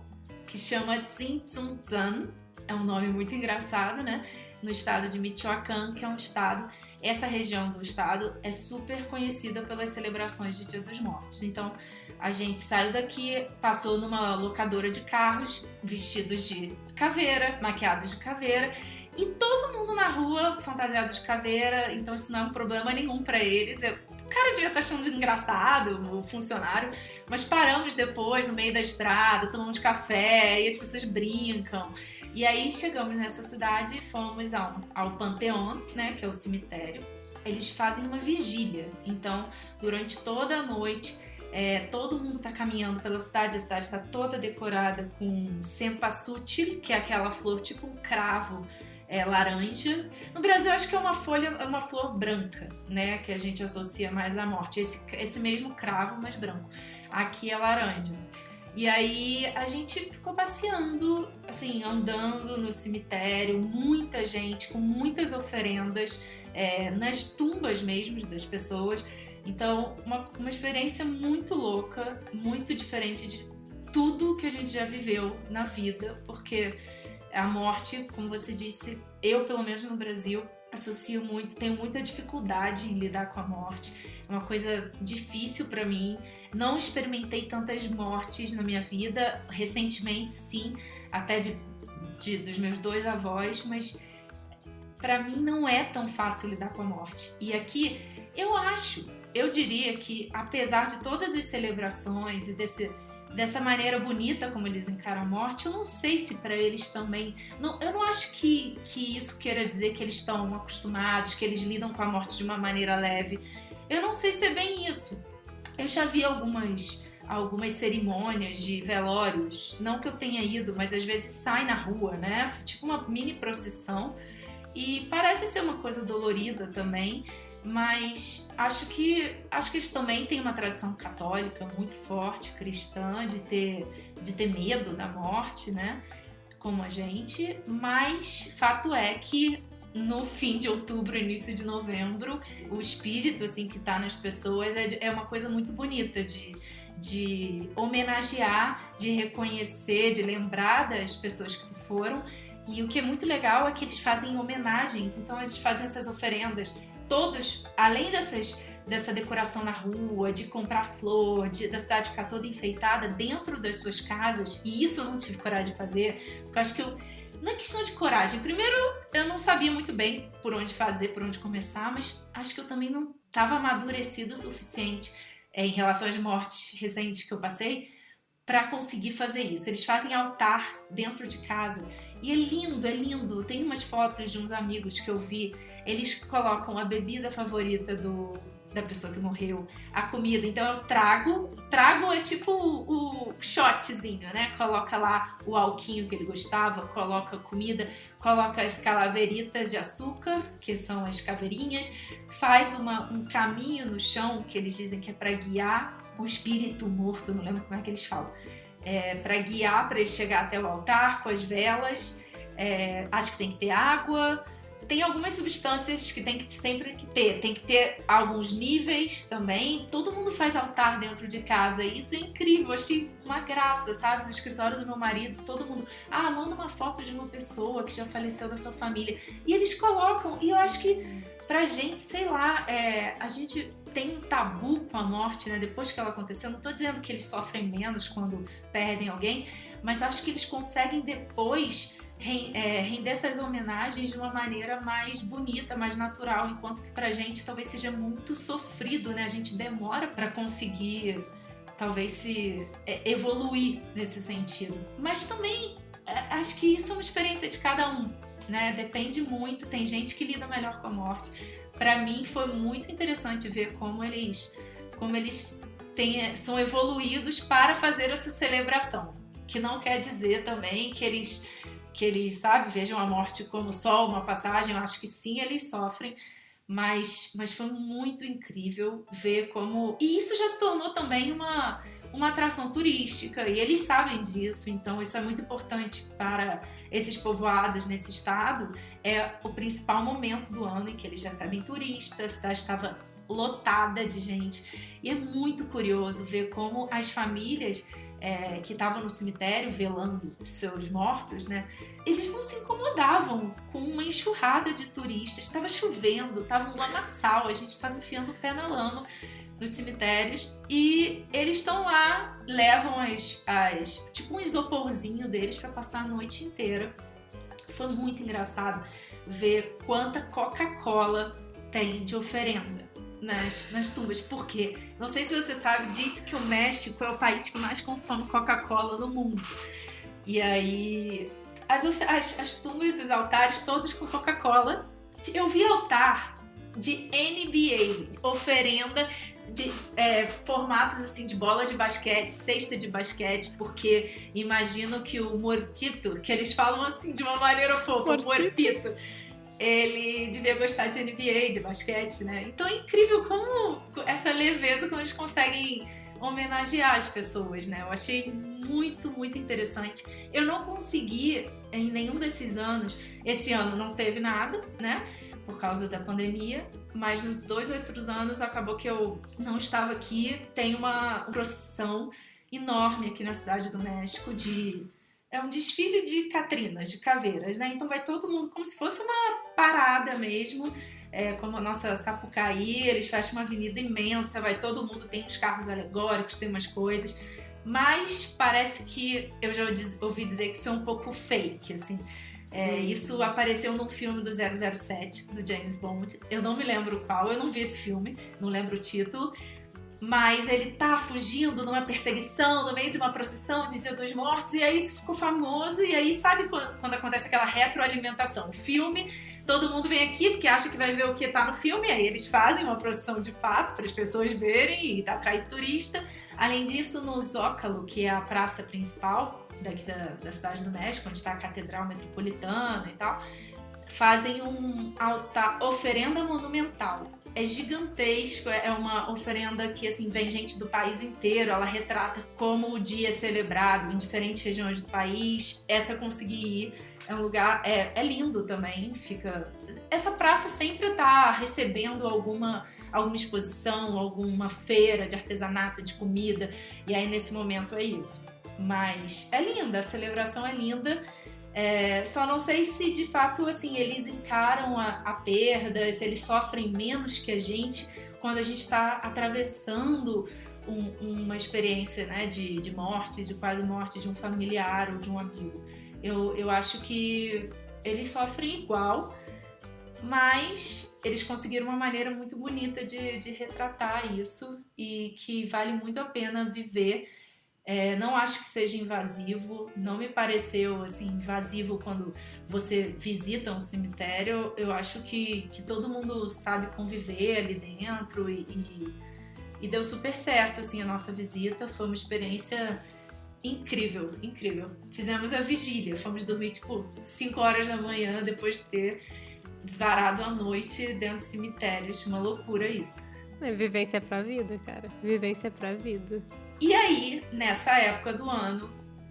que chama Tzintzuntzan, é um nome muito engraçado, né? No estado de Michoacán, que é um estado, essa região do estado é super conhecida pelas celebrações de Dia dos Mortos. Então, a gente saiu daqui, passou numa locadora de carros vestidos de caveira, maquiados de caveira, e todo mundo na rua fantasiado de caveira, então isso não é um problema nenhum para eles. Eu, cara devia estar achando engraçado, o funcionário, mas paramos depois no meio da estrada, tomamos café e as pessoas brincam. E aí chegamos nessa cidade e fomos ao, ao Panteão, né, que é o cemitério. Eles fazem uma vigília, então durante toda a noite é, todo mundo está caminhando pela cidade, a cidade está toda decorada com cempasútil, que é aquela flor tipo um cravo é, laranja. No Brasil, acho que é uma folha, é uma flor branca, né? Que a gente associa mais à morte. Esse, esse mesmo cravo, mas branco. Aqui é laranja. E aí a gente ficou passeando, assim, andando no cemitério, muita gente, com muitas oferendas, é, nas tumbas mesmo das pessoas. Então, uma, uma experiência muito louca, muito diferente de tudo que a gente já viveu na vida, porque a morte, como você disse, eu, pelo menos no Brasil, associo muito, tenho muita dificuldade em lidar com a morte. É uma coisa difícil para mim. Não experimentei tantas mortes na minha vida. Recentemente, sim, até de, de dos meus dois avós, mas para mim não é tão fácil lidar com a morte. E aqui eu acho, eu diria que apesar de todas as celebrações e desse dessa maneira bonita como eles encaram a morte, eu não sei se para eles também. Não, eu não acho que, que isso queira dizer que eles estão acostumados, que eles lidam com a morte de uma maneira leve. Eu não sei se é bem isso. Eu já vi algumas algumas cerimônias de velórios, não que eu tenha ido, mas às vezes sai na rua, né? Tipo uma mini procissão. E parece ser uma coisa dolorida também mas acho que acho que eles também têm uma tradição católica muito forte, cristã, de ter, de ter medo da morte, né? Como a gente, mas fato é que no fim de outubro, início de novembro, o espírito assim que está nas pessoas é, é uma coisa muito bonita de, de homenagear, de reconhecer, de lembrar das pessoas que se foram. E o que é muito legal é que eles fazem homenagens, então eles fazem essas oferendas todos, além dessas, dessa decoração na rua, de comprar flor, de, da cidade ficar toda enfeitada dentro das suas casas, e isso eu não tive coragem de fazer, porque eu acho que eu. Não é questão de coragem. Primeiro, eu não sabia muito bem por onde fazer, por onde começar, mas acho que eu também não estava amadurecido o suficiente é, em relação às mortes recentes que eu passei para conseguir fazer isso. Eles fazem altar dentro de casa e é lindo, é lindo. Tem umas fotos de uns amigos que eu vi. Eles colocam a bebida favorita do, da pessoa que morreu, a comida. Então eu trago, trago é tipo o, o shotzinho, né? Coloca lá o alquinho que ele gostava, coloca comida, coloca as calaveritas de açúcar, que são as caveirinhas, faz uma, um caminho no chão que eles dizem que é para guiar o espírito morto, não lembro como é que eles falam, é, para guiar para ele chegar até o altar com as velas. É, acho que tem que ter água. Tem algumas substâncias que tem que sempre que ter. Tem que ter alguns níveis também. Todo mundo faz altar dentro de casa. Isso é incrível. Achei uma graça, sabe? No escritório do meu marido, todo mundo. Ah, manda uma foto de uma pessoa que já faleceu da sua família. E eles colocam. E eu acho que pra gente, sei lá, é, a gente tem um tabu com a morte, né? Depois que ela aconteceu, não estou dizendo que eles sofrem menos quando perdem alguém, mas acho que eles conseguem depois é, render essas homenagens de uma maneira mais bonita, mais natural, enquanto que pra gente talvez seja muito sofrido, né? A gente demora para conseguir talvez se é, evoluir nesse sentido. Mas também é, acho que isso é uma experiência de cada um, né? Depende muito. Tem gente que lida melhor com a morte, para mim foi muito interessante ver como eles, como eles têm, são evoluídos para fazer essa celebração. Que não quer dizer também que eles, que eles, sabe, vejam a morte como só uma passagem. Eu acho que sim, eles sofrem, mas, mas foi muito incrível ver como. E isso já se tornou também uma, uma atração turística, e eles sabem disso, então isso é muito importante para esses povoados nesse estado. É o principal momento do ano em que eles recebem turistas, a cidade estava lotada de gente. E é muito curioso ver como as famílias é, que estavam no cemitério velando os seus mortos, né? Eles não se incomodavam com uma enxurrada de turistas. Estava chovendo, estava um lamaçal, a gente estava enfiando o pé na lama nos cemitérios e eles estão lá, levam as, as tipo um isoporzinho deles para passar a noite inteira. Foi muito engraçado ver quanta Coca-Cola tem de oferenda nas, nas tumbas, porque não sei se você sabe, diz que o México é o país que mais consome Coca-Cola no mundo. E aí as, as, as tumbas, os altares todos com Coca-Cola. Eu vi altar de NBA, oferenda de é, formatos assim de bola de basquete, cesta de basquete, porque imagino que o Mortito, que eles falam assim de uma maneira fofa, Mortito. Mortito ele devia gostar de NBA, de basquete, né? Então é incrível como essa leveza, como eles conseguem homenagear as pessoas, né? Eu achei muito, muito interessante. Eu não consegui em nenhum desses anos, esse ano não teve nada, né? Por causa da pandemia, mas nos dois outros anos acabou que eu não estava aqui. Tem uma procissão enorme aqui na cidade do México de é um desfile de catrinas, de caveiras, né? Então vai todo mundo como se fosse uma parada mesmo, é, como a nossa Sapucaí, eles fecham uma avenida imensa, vai todo mundo, tem uns carros alegóricos, tem umas coisas, mas parece que eu já ouvi dizer que isso é um pouco fake, assim. É, hum. isso apareceu num filme do 007, do James Bond. Eu não me lembro qual, eu não vi esse filme, não lembro o título mas ele tá fugindo numa perseguição no meio de uma procissão de Dia dos Mortos, e aí isso ficou famoso, e aí sabe quando, quando, acontece aquela retroalimentação? O filme, todo mundo vem aqui porque acha que vai ver o que tá no filme, aí eles fazem uma procissão de fato para as pessoas verem e atrai turista. Além disso, no Zócalo, que é a praça principal daqui da, da cidade do México, onde está a Catedral Metropolitana e tal, fazem um altar, oferenda monumental. É gigantesco, é uma oferenda que assim vem gente do país inteiro, ela retrata como o dia é celebrado em diferentes regiões do país. Essa consegui ir, é um lugar é, é lindo também, fica essa praça sempre está recebendo alguma, alguma exposição, alguma feira de artesanato, de comida, e aí nesse momento é isso. Mas é linda, a celebração é linda é, só não sei se de fato assim eles encaram a, a perda, se eles sofrem menos que a gente quando a gente está atravessando um, uma experiência né, de, de morte, de quase morte de um familiar ou de um amigo. Eu, eu acho que eles sofrem igual, mas eles conseguiram uma maneira muito bonita de, de retratar isso e que vale muito a pena viver é, não acho que seja invasivo, não me pareceu assim invasivo quando você visita um cemitério. Eu acho que, que todo mundo sabe conviver ali dentro e, e, e deu super certo assim a nossa visita. Foi uma experiência incrível, incrível. Fizemos a vigília, fomos dormir tipo 5 horas da manhã depois de ter varado a noite dentro de cemitérios. Uma loucura isso. É vivência pra vida, cara. Vivência pra vida. E aí, nessa época do ano,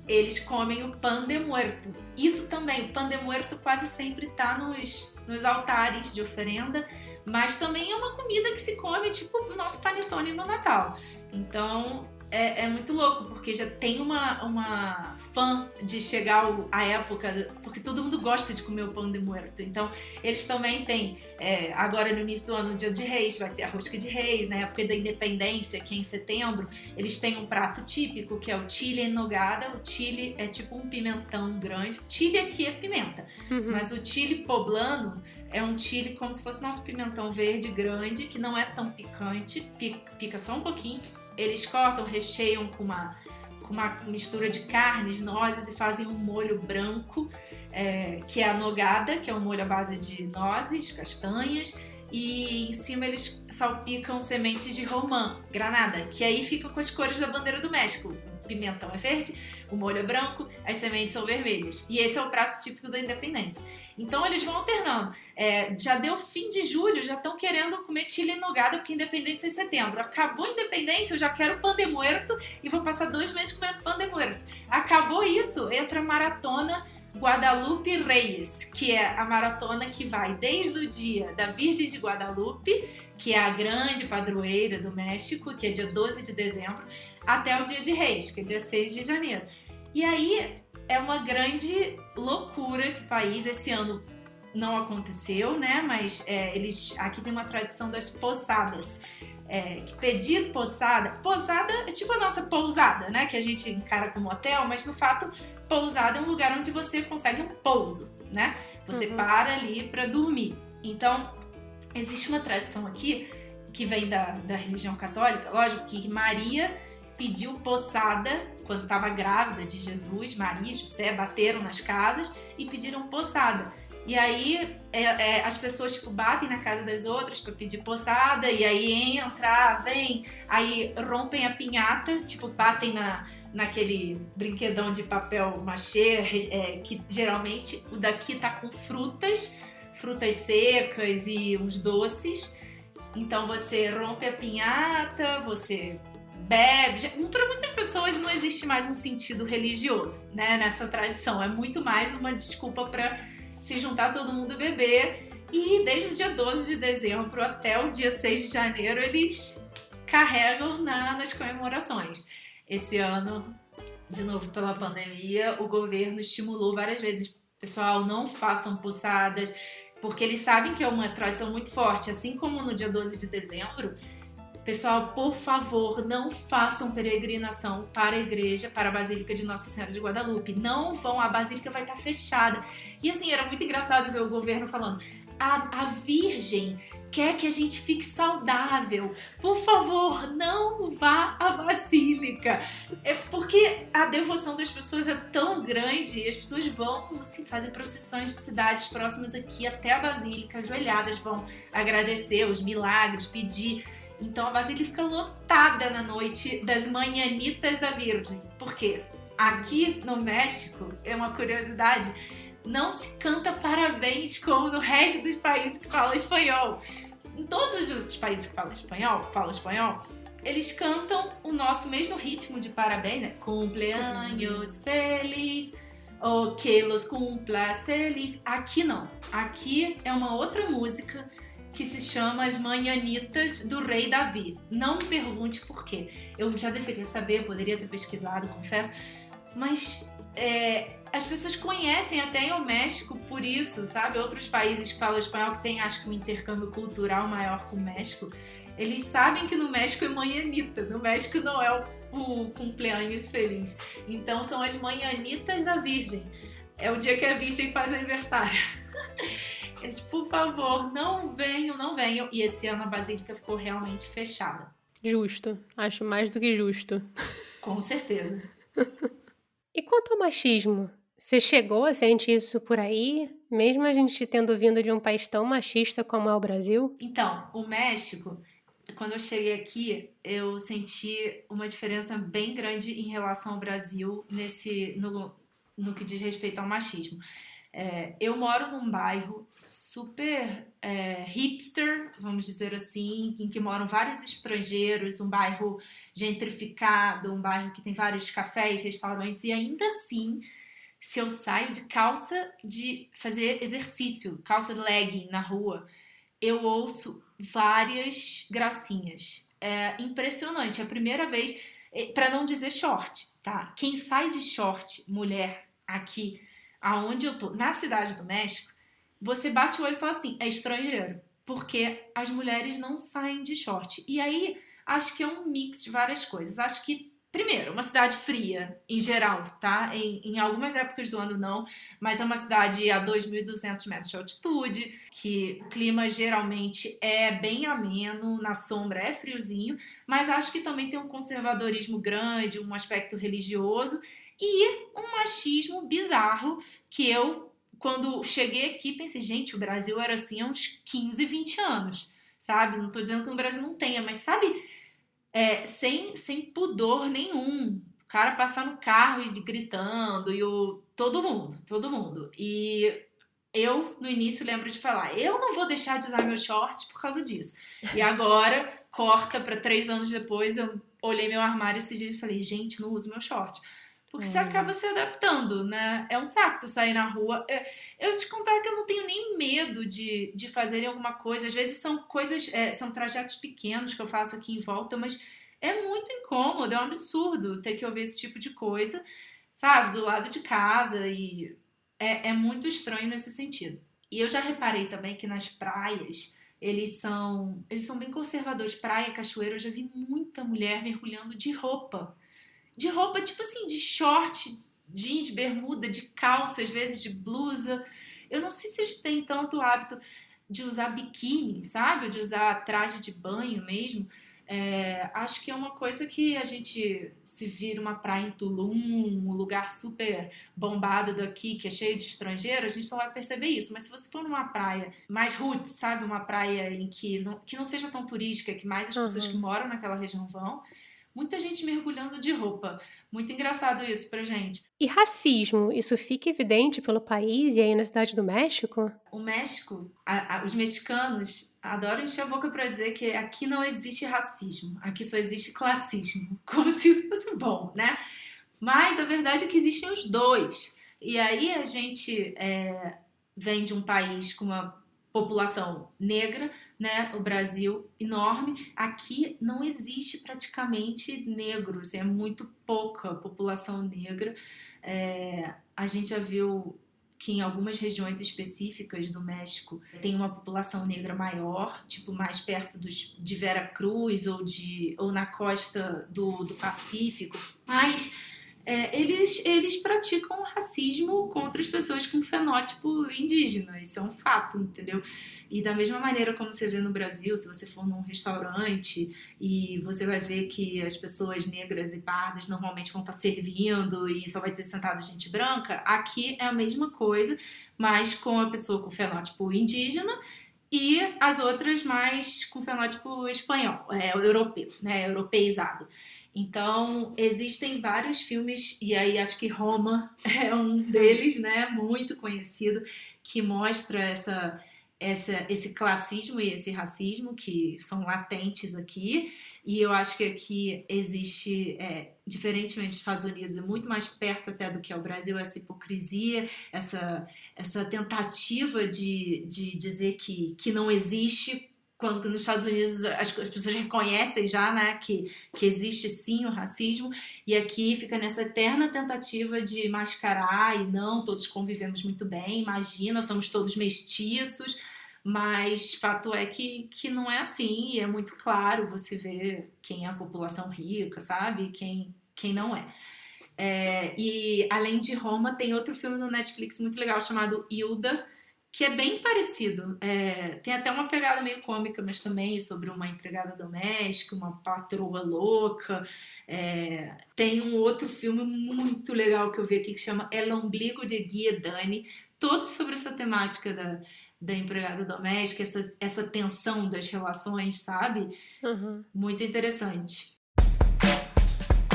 eles comem o pan de muerto. Isso também, o pan de muerto quase sempre tá nos, nos altares de oferenda, mas também é uma comida que se come tipo o nosso panetone no Natal. Então, é, é, muito louco, porque já tem uma, uma fã de chegar a época, porque todo mundo gosta de comer o pão de muerto. Então, eles também têm, é, agora no início do ano, o dia de reis, vai ter a rosca de reis, na época da independência, que é em setembro, eles têm um prato típico, que é o chile em nogada. O chile é tipo um pimentão grande. Chile aqui é pimenta, uhum. mas o chile poblano é um chile como se fosse nosso pimentão verde grande, que não é tão picante, pica, pica só um pouquinho eles cortam, recheiam com uma, com uma mistura de carnes, nozes e fazem um molho branco, é, que é a nogada, que é um molho à base de nozes, castanhas, e em cima eles salpicam sementes de romã, granada, que aí fica com as cores da bandeira do México. O pimentão é verde, o molho é branco, as sementes são vermelhas. E esse é o prato típico da independência. Então eles vão alternando. É, já deu fim de julho, já estão querendo comer chile nogada, porque independência é em setembro. Acabou a independência, eu já quero pan de muerto e vou passar dois meses comendo pan de muerto. Acabou isso, entra a maratona Guadalupe Reyes, que é a maratona que vai desde o dia da Virgem de Guadalupe, que é a grande padroeira do México, que é dia 12 de dezembro, até o dia de Reis, que é dia 6 de janeiro. E aí é uma grande loucura esse país. Esse ano não aconteceu, né? Mas é, eles aqui tem uma tradição das posadas. É, pedir posada, posada é tipo a nossa pousada, né? Que a gente encara como hotel, mas no fato, pousada é um lugar onde você consegue um pouso, né? Você uhum. para ali para dormir. Então, existe uma tradição aqui que vem da, da religião católica, lógico que Maria pediu poçada quando estava grávida de Jesus, Maria e José bateram nas casas e pediram poçada. E aí é, é, as pessoas tipo, batem na casa das outras para pedir poçada, e aí entra, vem, aí rompem a pinhata, tipo, batem na, naquele brinquedão de papel machê, é, que geralmente o daqui tá com frutas, frutas secas e uns doces. Então você rompe a pinhata, você bebe. Para muitas pessoas não existe mais um sentido religioso, né, nessa tradição. É muito mais uma desculpa para se juntar todo mundo e beber. E desde o dia 12 de dezembro até o dia 6 de janeiro, eles carregam na, nas comemorações. esse ano, de novo pela pandemia, o governo estimulou várias vezes, pessoal, não façam poçadas, porque eles sabem que é uma tradição muito forte, assim como no dia 12 de dezembro. Pessoal, por favor, não façam peregrinação para a igreja, para a Basílica de Nossa Senhora de Guadalupe. Não vão, a Basílica vai estar fechada. E assim, era muito engraçado ver o governo falando: a, a Virgem quer que a gente fique saudável. Por favor, não vá à Basílica. É porque a devoção das pessoas é tão grande e as pessoas vão assim, fazer procissões de cidades próximas aqui até a Basílica, ajoelhadas, vão agradecer os milagres, pedir. Então a Basílica fica lotada na noite das manhanitas da Virgem. Por quê? Aqui no México, é uma curiosidade, não se canta parabéns como no resto dos países que falam espanhol. Em todos os países que falam espanhol, falam espanhol, eles cantam o nosso mesmo ritmo de parabéns, né? Cumpleaños feliz, ou que los cumplas feliz. Aqui não. Aqui é uma outra música que se chama As Manhanitas do Rei Davi. Não me pergunte por quê. Eu já deveria saber, poderia ter pesquisado, confesso. Mas é, as pessoas conhecem até o México por isso, sabe? Outros países que falam espanhol, que tem acho que um intercâmbio cultural maior com o México, eles sabem que no México é manhanita, no México não é o, o cumpleaños feliz. Então são as manhanitas da Virgem. É o dia que a Virgem faz aniversário. Eles, por favor, não venham, não venham. E esse ano a Basílica ficou realmente fechada. Justo. Acho mais do que justo. Com certeza. E quanto ao machismo? Você chegou a sentir isso por aí, mesmo a gente tendo vindo de um país tão machista como é o Brasil? Então, o México, quando eu cheguei aqui, eu senti uma diferença bem grande em relação ao Brasil nesse no, no que diz respeito ao machismo. É, eu moro num bairro super é, hipster, vamos dizer assim, em que moram vários estrangeiros, um bairro gentrificado, um bairro que tem vários cafés, restaurantes, e ainda assim, se eu saio de calça de fazer exercício, calça legging na rua, eu ouço várias gracinhas. É impressionante, é a primeira vez, é, para não dizer short, tá? Quem sai de short, mulher, aqui aonde eu tô, na cidade do México, você bate o olho e fala assim, é estrangeiro, porque as mulheres não saem de short. E aí, acho que é um mix de várias coisas. Acho que Primeiro, uma cidade fria, em geral, tá? Em, em, algumas épocas do ano não, mas é uma cidade a 2.200 metros de altitude, que o clima geralmente é bem ameno, na sombra é friozinho, mas acho que também tem um conservadorismo grande, um aspecto religioso e um machismo bizarro que eu, quando cheguei aqui, pensei, gente, o Brasil era assim há uns 15, 20 anos, sabe? Não tô dizendo que no Brasil não tenha, mas sabe, é, sem, sem pudor nenhum. O cara passar no carro e gritando, e o. Todo mundo, todo mundo. E eu, no início, lembro de falar: eu não vou deixar de usar meu short por causa disso. E agora, corta para três anos depois, eu olhei meu armário esses dias e falei: gente, não uso meu short. Porque você acaba se adaptando, né? É um saco você sair na rua. É, eu te contar que eu não tenho nem medo de, de fazer alguma coisa. Às vezes são coisas, é, são trajetos pequenos que eu faço aqui em volta, mas é muito incômodo, é um absurdo ter que ouvir esse tipo de coisa, sabe? Do lado de casa e é, é muito estranho nesse sentido. E eu já reparei também que nas praias eles são, eles são bem conservadores. Praia, cachoeira, eu já vi muita mulher mergulhando de roupa de roupa, tipo assim, de short, jeans, bermuda, de calça, às vezes de blusa. Eu não sei se eles têm tanto hábito de usar biquíni, sabe? De usar traje de banho mesmo. É, acho que é uma coisa que a gente se vira uma praia em Tulum, um lugar super bombado daqui, que é cheio de estrangeiros, a gente não vai perceber isso. Mas se você for numa praia mais roots, sabe? Uma praia em que não, que não seja tão turística, que mais as uhum. pessoas que moram naquela região vão, muita gente mergulhando de roupa. Muito engraçado isso pra gente. E racismo, isso fica evidente pelo país e aí na cidade do México? O México, a, a, os mexicanos adoram encher a boca para dizer que aqui não existe racismo, aqui só existe classismo, como se isso fosse bom, né? Mas a verdade é que existem os dois. E aí a gente é, vem de um país com uma população negra, né? O Brasil enorme. Aqui não existe praticamente negros, é muito pouca população negra. É, a gente já viu que em algumas regiões específicas do México tem uma população negra maior, tipo mais perto dos, de Vera Cruz ou, de, ou na costa do, do Pacífico, mas é, eles, eles praticam racismo contra as pessoas com fenótipo indígena. Isso é um fato, entendeu? E da mesma maneira como você vê no Brasil, se você for num restaurante e você vai ver que as pessoas negras e pardas normalmente vão estar servindo e só vai ter sentado gente branca, aqui é a mesma coisa, mas com a pessoa com fenótipo indígena e as outras mais com fenótipo espanhol, é, europeu, né, europeizado. Então, existem vários filmes, e aí acho que Roma é um deles, né? Muito conhecido, que mostra essa, essa, esse classismo e esse racismo que são latentes aqui. E eu acho que aqui existe, é, diferentemente dos Estados Unidos, é muito mais perto até do que é o Brasil, essa hipocrisia, essa, essa tentativa de, de dizer que, que não existe quando nos Estados Unidos as, as, pessoas reconhecem já, né, que, que existe sim o racismo, e aqui fica nessa eterna tentativa de mascarar e não, todos convivemos muito bem, imagina, somos todos mestiços, mas fato é que, que não é assim, e é muito claro você vê quem é a população rica, sabe, quem, quem não é. é. E além de Roma, tem outro filme no Netflix muito legal chamado Hilda, que é bem parecido. É, tem até uma pegada meio cômica, mas também sobre uma empregada doméstica, uma patroa louca. É, tem um outro filme muito legal que eu vi aqui que chama El Ombligo de Guia Dani, todo sobre essa temática da, da empregada doméstica, essa, essa tensão das relações, sabe? Uhum. Muito interessante.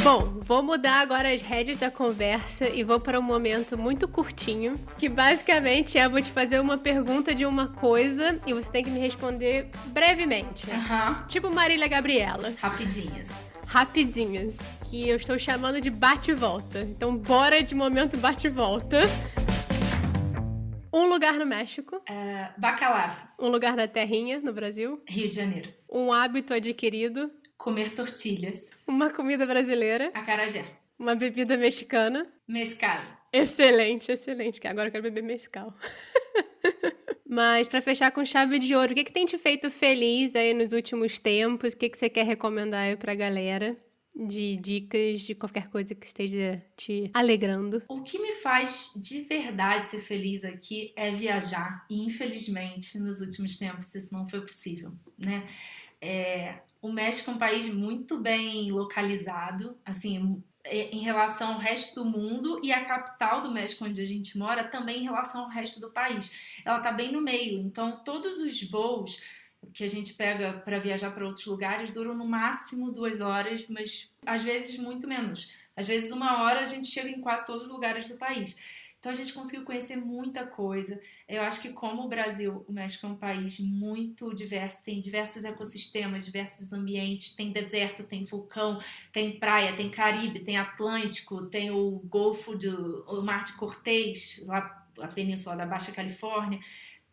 Bom, vou mudar agora as rédeas da conversa e vou para um momento muito curtinho, que basicamente é vou te fazer uma pergunta de uma coisa e você tem que me responder brevemente. Uhum. Tipo Marília Gabriela. Rapidinhas. Rapidinhas. Que eu estou chamando de bate-volta. Então, bora de momento bate-volta. Um lugar no México. Uh, bacalar. Um lugar da terrinha, no Brasil. Rio de Janeiro. Um hábito adquirido. Comer tortilhas. Uma comida brasileira. Acarajé. Uma bebida mexicana. Mescal. Excelente, excelente. Que agora eu quero beber mescal. Mas para fechar com chave de ouro, o que, que tem te feito feliz aí nos últimos tempos? O que, que você quer recomendar aí pra galera? De dicas de qualquer coisa que esteja te alegrando. O que me faz de verdade ser feliz aqui é viajar. E infelizmente, nos últimos tempos, isso não foi possível, né? É, o México é um país muito bem localizado, assim, é, em relação ao resto do mundo e a capital do México, onde a gente mora, também em relação ao resto do país. Ela está bem no meio, então todos os voos que a gente pega para viajar para outros lugares duram no máximo duas horas, mas às vezes muito menos. Às vezes uma hora a gente chega em quase todos os lugares do país. Então a gente conseguiu conhecer muita coisa. Eu acho que como o Brasil, o México é um país muito diverso, tem diversos ecossistemas, diversos ambientes, tem deserto, tem vulcão, tem praia, tem Caribe, tem Atlântico, tem o Golfo do o Mar de Cortez, lá a península da Baixa Califórnia.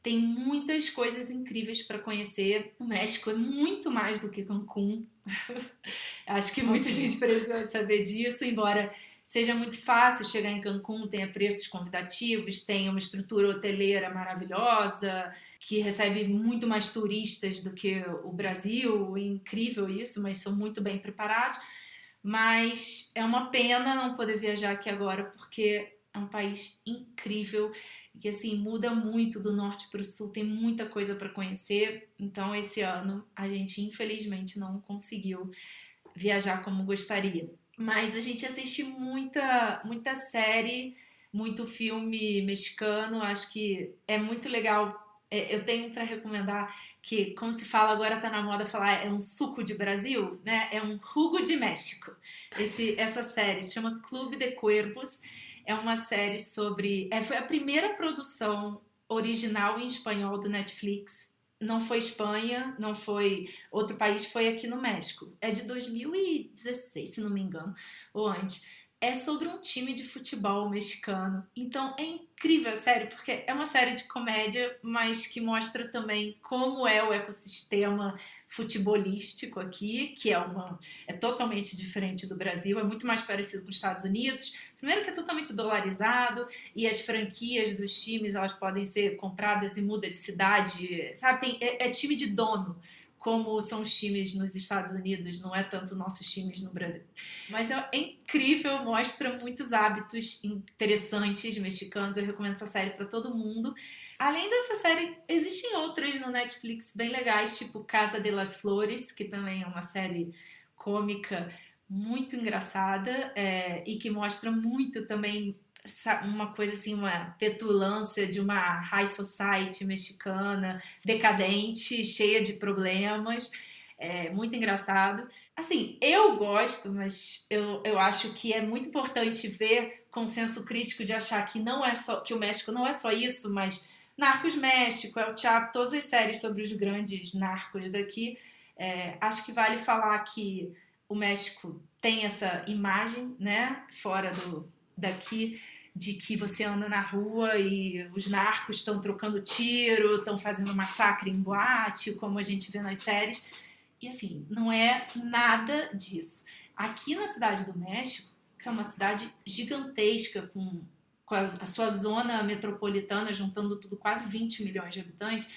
Tem muitas coisas incríveis para conhecer. O México é muito mais do que Cancún. Acho que muita gente precisa saber disso, embora seja muito fácil chegar em Cancún, tenha preços convidativos, tenha uma estrutura hoteleira maravilhosa, que recebe muito mais turistas do que o Brasil, é incrível isso, mas são muito bem preparados. Mas é uma pena não poder viajar aqui agora, porque é um país incrível que assim muda muito do norte para o sul, tem muita coisa para conhecer. Então esse ano a gente infelizmente não conseguiu viajar como gostaria. Mas a gente assiste muita, muita série, muito filme mexicano. Acho que é muito legal. É, eu tenho para recomendar que, como se fala agora, tá na moda falar é um suco de Brasil, né? É um jugo de México. Esse, essa série se chama Clube de Cuervos. É uma série sobre. É, foi a primeira produção original em espanhol do Netflix não foi Espanha, não foi outro país, foi aqui no México. É de 2016, se não me engano, ou antes. É sobre um time de futebol mexicano. Então é incrível a série, porque é uma série de comédia, mas que mostra também como é o ecossistema futebolístico aqui, que é uma é totalmente diferente do Brasil, é muito mais parecido com os Estados Unidos. Primeiro que é totalmente dolarizado e as franquias dos times elas podem ser compradas e muda de cidade, sabe? Tem, é, é time de dono como são os times nos Estados Unidos, não é tanto nossos times no Brasil. Mas é incrível, mostra muitos hábitos interessantes mexicanos. Eu recomendo essa série para todo mundo. Além dessa série, existem outras no Netflix bem legais, tipo Casa de las Flores, que também é uma série cômica muito engraçada é, e que mostra muito também uma coisa assim, uma petulância de uma high society mexicana, decadente, cheia de problemas. É muito engraçado. Assim, eu gosto, mas eu, eu acho que é muito importante ver com senso crítico de achar que não é só que o México não é só isso, mas Narcos México, El Chapo, todas as séries sobre os grandes narcos daqui. É, acho que vale falar que o México tem essa imagem, né, fora do daqui de que você anda na rua e os narcos estão trocando tiro, estão fazendo massacre em boate, como a gente vê nas séries. E assim, não é nada disso. Aqui na cidade do México, que é uma cidade gigantesca, com, com a, a, sua zona metropolitana, juntando tudo, quase 20 milhões de habitantes,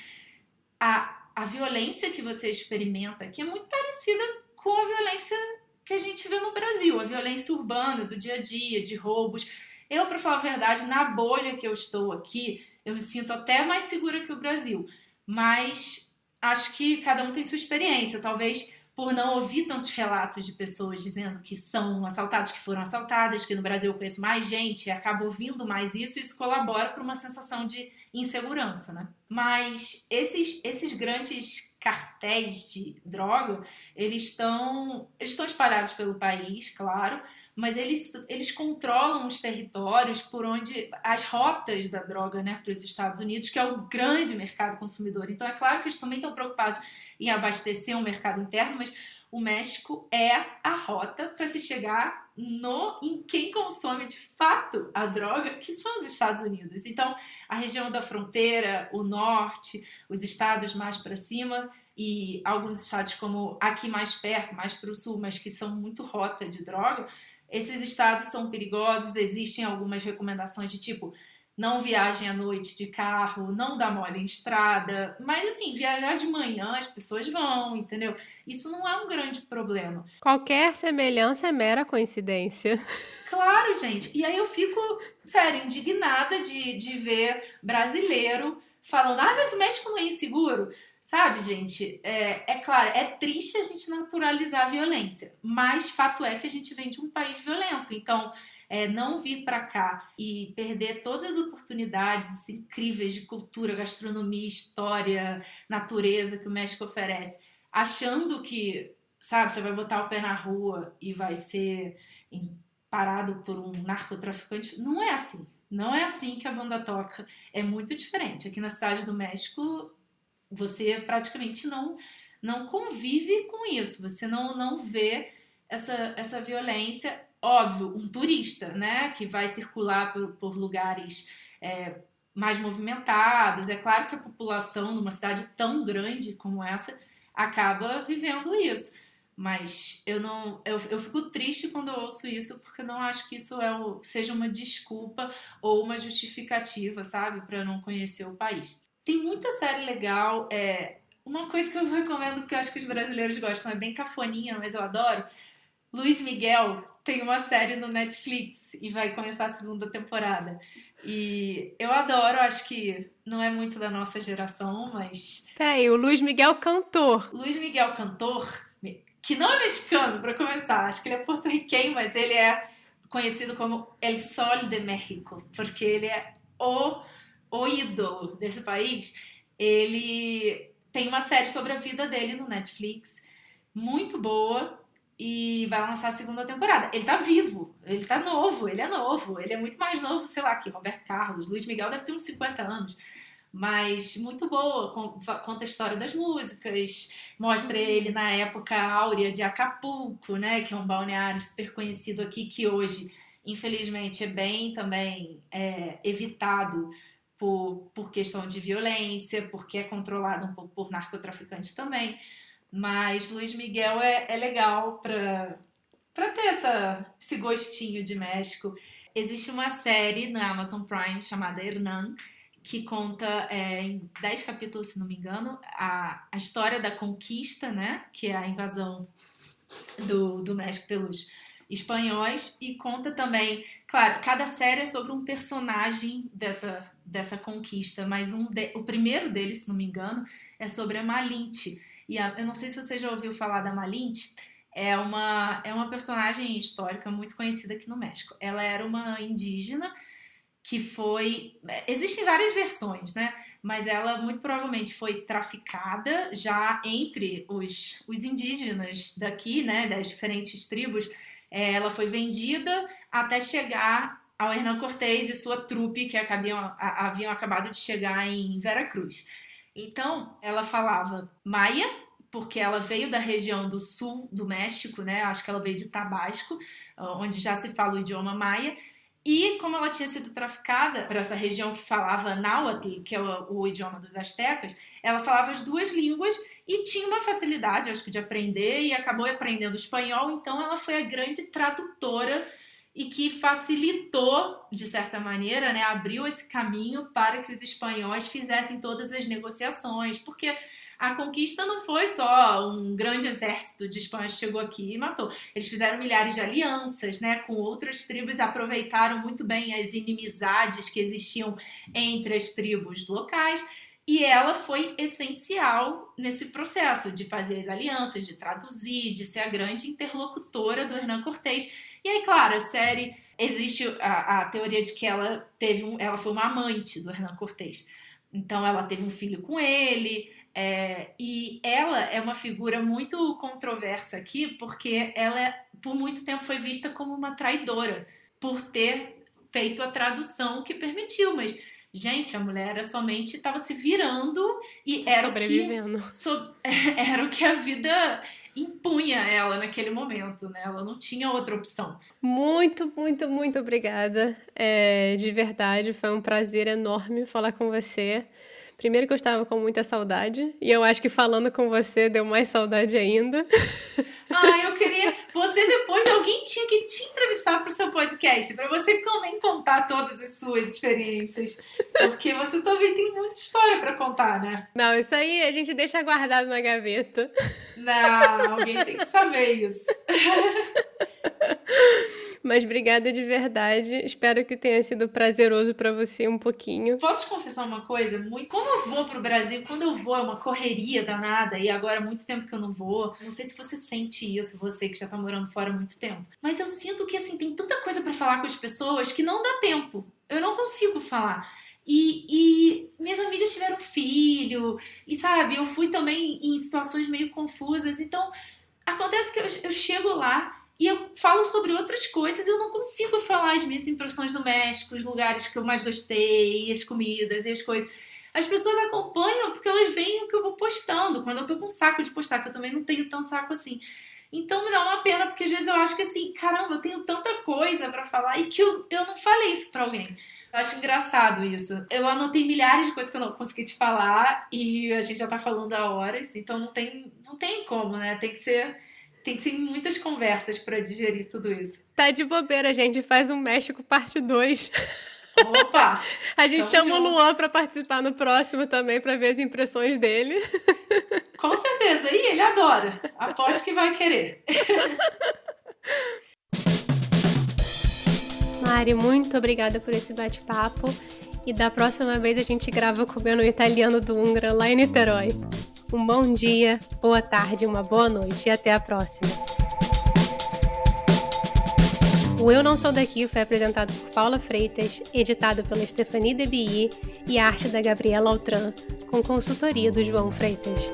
a, a violência que você experimenta aqui é muito parecida com a violência que a gente vê no Brasil, a violência urbana, do dia a dia, de roubos eu, para falar a verdade, na bolha que eu estou aqui, eu me sinto até mais segura que o Brasil. Mas acho que cada um tem sua experiência. Talvez por não ouvir tantos relatos de pessoas dizendo que são assaltados, que foram assaltadas, que no Brasil eu conheço mais gente acabo ouvindo mais isso, isso colabora para uma sensação de insegurança, né? Mas esses, esses grandes cartéis de droga, eles estão, eles estão espalhados pelo país, claro, mas eles, eles controlam os territórios por onde as rotas da droga né, para os Estados Unidos, que é o grande mercado consumidor. Então, é claro que eles também estão preocupados em abastecer o mercado interno, mas o México é a rota para se chegar no em quem consome de fato a droga, que são os Estados Unidos. Então, a região da fronteira, o norte, os estados mais para cima e alguns estados como aqui mais perto, mais para o sul, mas que são muito rota de droga, esses estados são perigosos, existem algumas recomendações de tipo não viagem à noite de carro, não dá mole em estrada, mas assim, viajar de manhã as pessoas vão, entendeu? Isso não é um grande problema. Qualquer semelhança é mera coincidência. Claro, gente. E aí eu fico, sério, indignada de, de ver brasileiro falando, ah, mas o México não é inseguro. Sabe, gente? É, é claro, é triste a gente naturalizar a violência, mas fato é que a gente vem de um país violento. Então, é, não vir para cá e perder todas as oportunidades incríveis de cultura, gastronomia, história, natureza que o México oferece, achando que, sabe, você vai botar o pé na rua e vai ser parado por um narcotraficante, não é assim. Não é assim que a banda toca. É muito diferente. Aqui na cidade do México, você praticamente não não convive com isso, você não, não vê essa, essa violência. Óbvio, um turista, né, que vai circular por, por lugares é, mais movimentados. É claro que a população numa cidade tão grande como essa acaba vivendo isso. Mas eu não eu, eu fico triste quando eu ouço isso, porque eu não acho que isso é o, seja uma desculpa ou uma justificativa, sabe, para não conhecer o país. Tem muita série legal. É, uma coisa que eu recomendo, porque eu acho que os brasileiros gostam, é bem cafoninha, mas eu adoro. Luiz Miguel tem uma série no Netflix e vai começar a segunda temporada. E eu adoro, acho que não é muito da nossa geração, mas. Peraí, o Luiz Miguel cantor. Luiz Miguel cantor, que não é mexicano, para começar, acho que ele é porto-riquenho, mas ele é conhecido como El Sol de México, porque ele é o o ídolo desse país, ele tem uma série sobre a vida dele no Netflix, muito boa, e vai lançar a segunda temporada. Ele tá vivo, ele tá novo, ele é novo, ele é muito mais novo, sei lá, que Roberto Carlos, Luiz Miguel deve ter uns 50 anos. Mas muito boa, conta a história das músicas, mostra uhum. ele na época áurea de Acapulco, né? Que é um balneário super conhecido aqui, que hoje infelizmente, é bem também é, evitado por, por questão de violência, porque é controlado um pouco por narcotraficantes também. Mas Luiz Miguel é, é legal para ter essa, esse gostinho de México. Existe uma série na Amazon Prime chamada Hernan, que conta é, em 10 capítulos, se não me engano, a, a história da conquista, né? Que é a invasão do, do México pelos espanhóis e conta também, claro, cada série é sobre um personagem dessa, dessa conquista, mas um de, o primeiro deles, se não me engano, é sobre a Malinte. E a, eu não sei se você já ouviu falar da Malinte, é uma, é uma personagem histórica muito conhecida aqui no México. Ela era uma indígena que foi. Existem várias versões, né? Mas ela muito provavelmente foi traficada já entre os, os indígenas daqui, né? Das diferentes tribos. É, ela foi vendida até chegar ao Hernán Cortés e sua trupe, que acabiam, haviam acabado de chegar em Veracruz. Então, ela falava maia, porque ela veio da região do sul do México, né? Acho que ela veio de Tabasco, onde já se fala o idioma maia. E como ela tinha sido traficada para essa região que falava náhuatl, que é o, o, idioma dos astecas, ela falava as duas línguas e tinha uma facilidade, acho que, de aprender e acabou aprendendo espanhol. Então, ela foi a grande tradutora e que facilitou, de certa maneira, né, abriu esse caminho para que os espanhóis fizessem todas as negociações, porque a conquista não foi só um grande exército de espanhóis chegou aqui e matou. Eles fizeram milhares de alianças, né, com outras tribos, aproveitaram muito bem as inimizades que existiam entre as tribos locais. E ela foi essencial nesse processo de fazer as alianças, de traduzir, de ser a grande interlocutora do Hernán Cortés e aí, claro, a série existe a, a teoria de que ela teve um, ela foi uma amante do Hernan Cortés. Então ela teve um filho com ele. É, e ela é uma figura muito controversa aqui, porque ela, por muito tempo, foi vista como uma traidora por ter feito a tradução que permitiu, mas Gente, a mulher era somente estava se virando e era o que so, era o que a vida impunha ela naquele momento, né? Ela não tinha outra opção. Muito, muito, muito obrigada. É, de verdade, foi um prazer enorme falar com você. Primeiro que eu estava com muita saudade, e eu acho que falando com você deu mais saudade ainda. Ah, eu queria. Você depois, alguém tinha que te entrevistar para o seu podcast, para você também contar todas as suas experiências. Porque você também tem muita história para contar, né? Não, isso aí a gente deixa guardado na gaveta. Não, alguém tem que saber isso. Mas obrigada de verdade. Espero que tenha sido prazeroso para você um pouquinho. Posso te confessar uma coisa? Muito... Como eu vou pro Brasil, quando eu vou é uma correria danada e agora há muito tempo que eu não vou. Não sei se você sente isso, você que já tá morando fora há muito tempo. Mas eu sinto que assim tem tanta coisa para falar com as pessoas que não dá tempo. Eu não consigo falar. E, e, minhas amigas tiveram filho, e sabe, eu fui também em situações meio confusas. Então, acontece que eu, eu chego lá e eu falo sobre outras coisas, eu não consigo falar as minhas impressões do México, os lugares que eu mais gostei, as comidas e as coisas. As pessoas acompanham porque elas veem o que eu vou postando. Quando eu tô com saco de postar, que eu também não tenho tanto saco assim. Então me dá uma pena, porque às vezes eu acho que assim, caramba, eu tenho tanta coisa para falar e que eu, eu não falei isso pra alguém. Eu acho engraçado isso. Eu anotei milhares de coisas que eu não consegui te falar e a gente já tá falando há horas, então não tem, não tem como, né? Tem que ser tem que ser muitas conversas para digerir tudo isso. Tá de bobeira, a gente faz um México parte 2. Opa! a gente chama junto. o Luan para participar no próximo também, para ver as impressões dele. Com certeza, e ele adora. Aposto que vai querer. Mari, muito obrigada por esse bate-papo. E da próxima vez a gente grava comendo o italiano do Ungra lá em Niterói. Um bom dia, boa tarde, uma boa noite e até a próxima. O Eu Não Sou Daqui foi apresentado por Paula Freitas, editado pela Stephanie Debilly e arte da Gabriela Altran, com consultoria do João Freitas.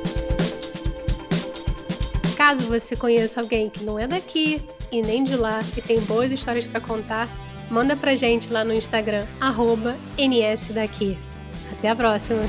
Caso você conheça alguém que não é daqui e nem de lá e tem boas histórias para contar, manda pra gente lá no Instagram, nsdaqui. Até a próxima!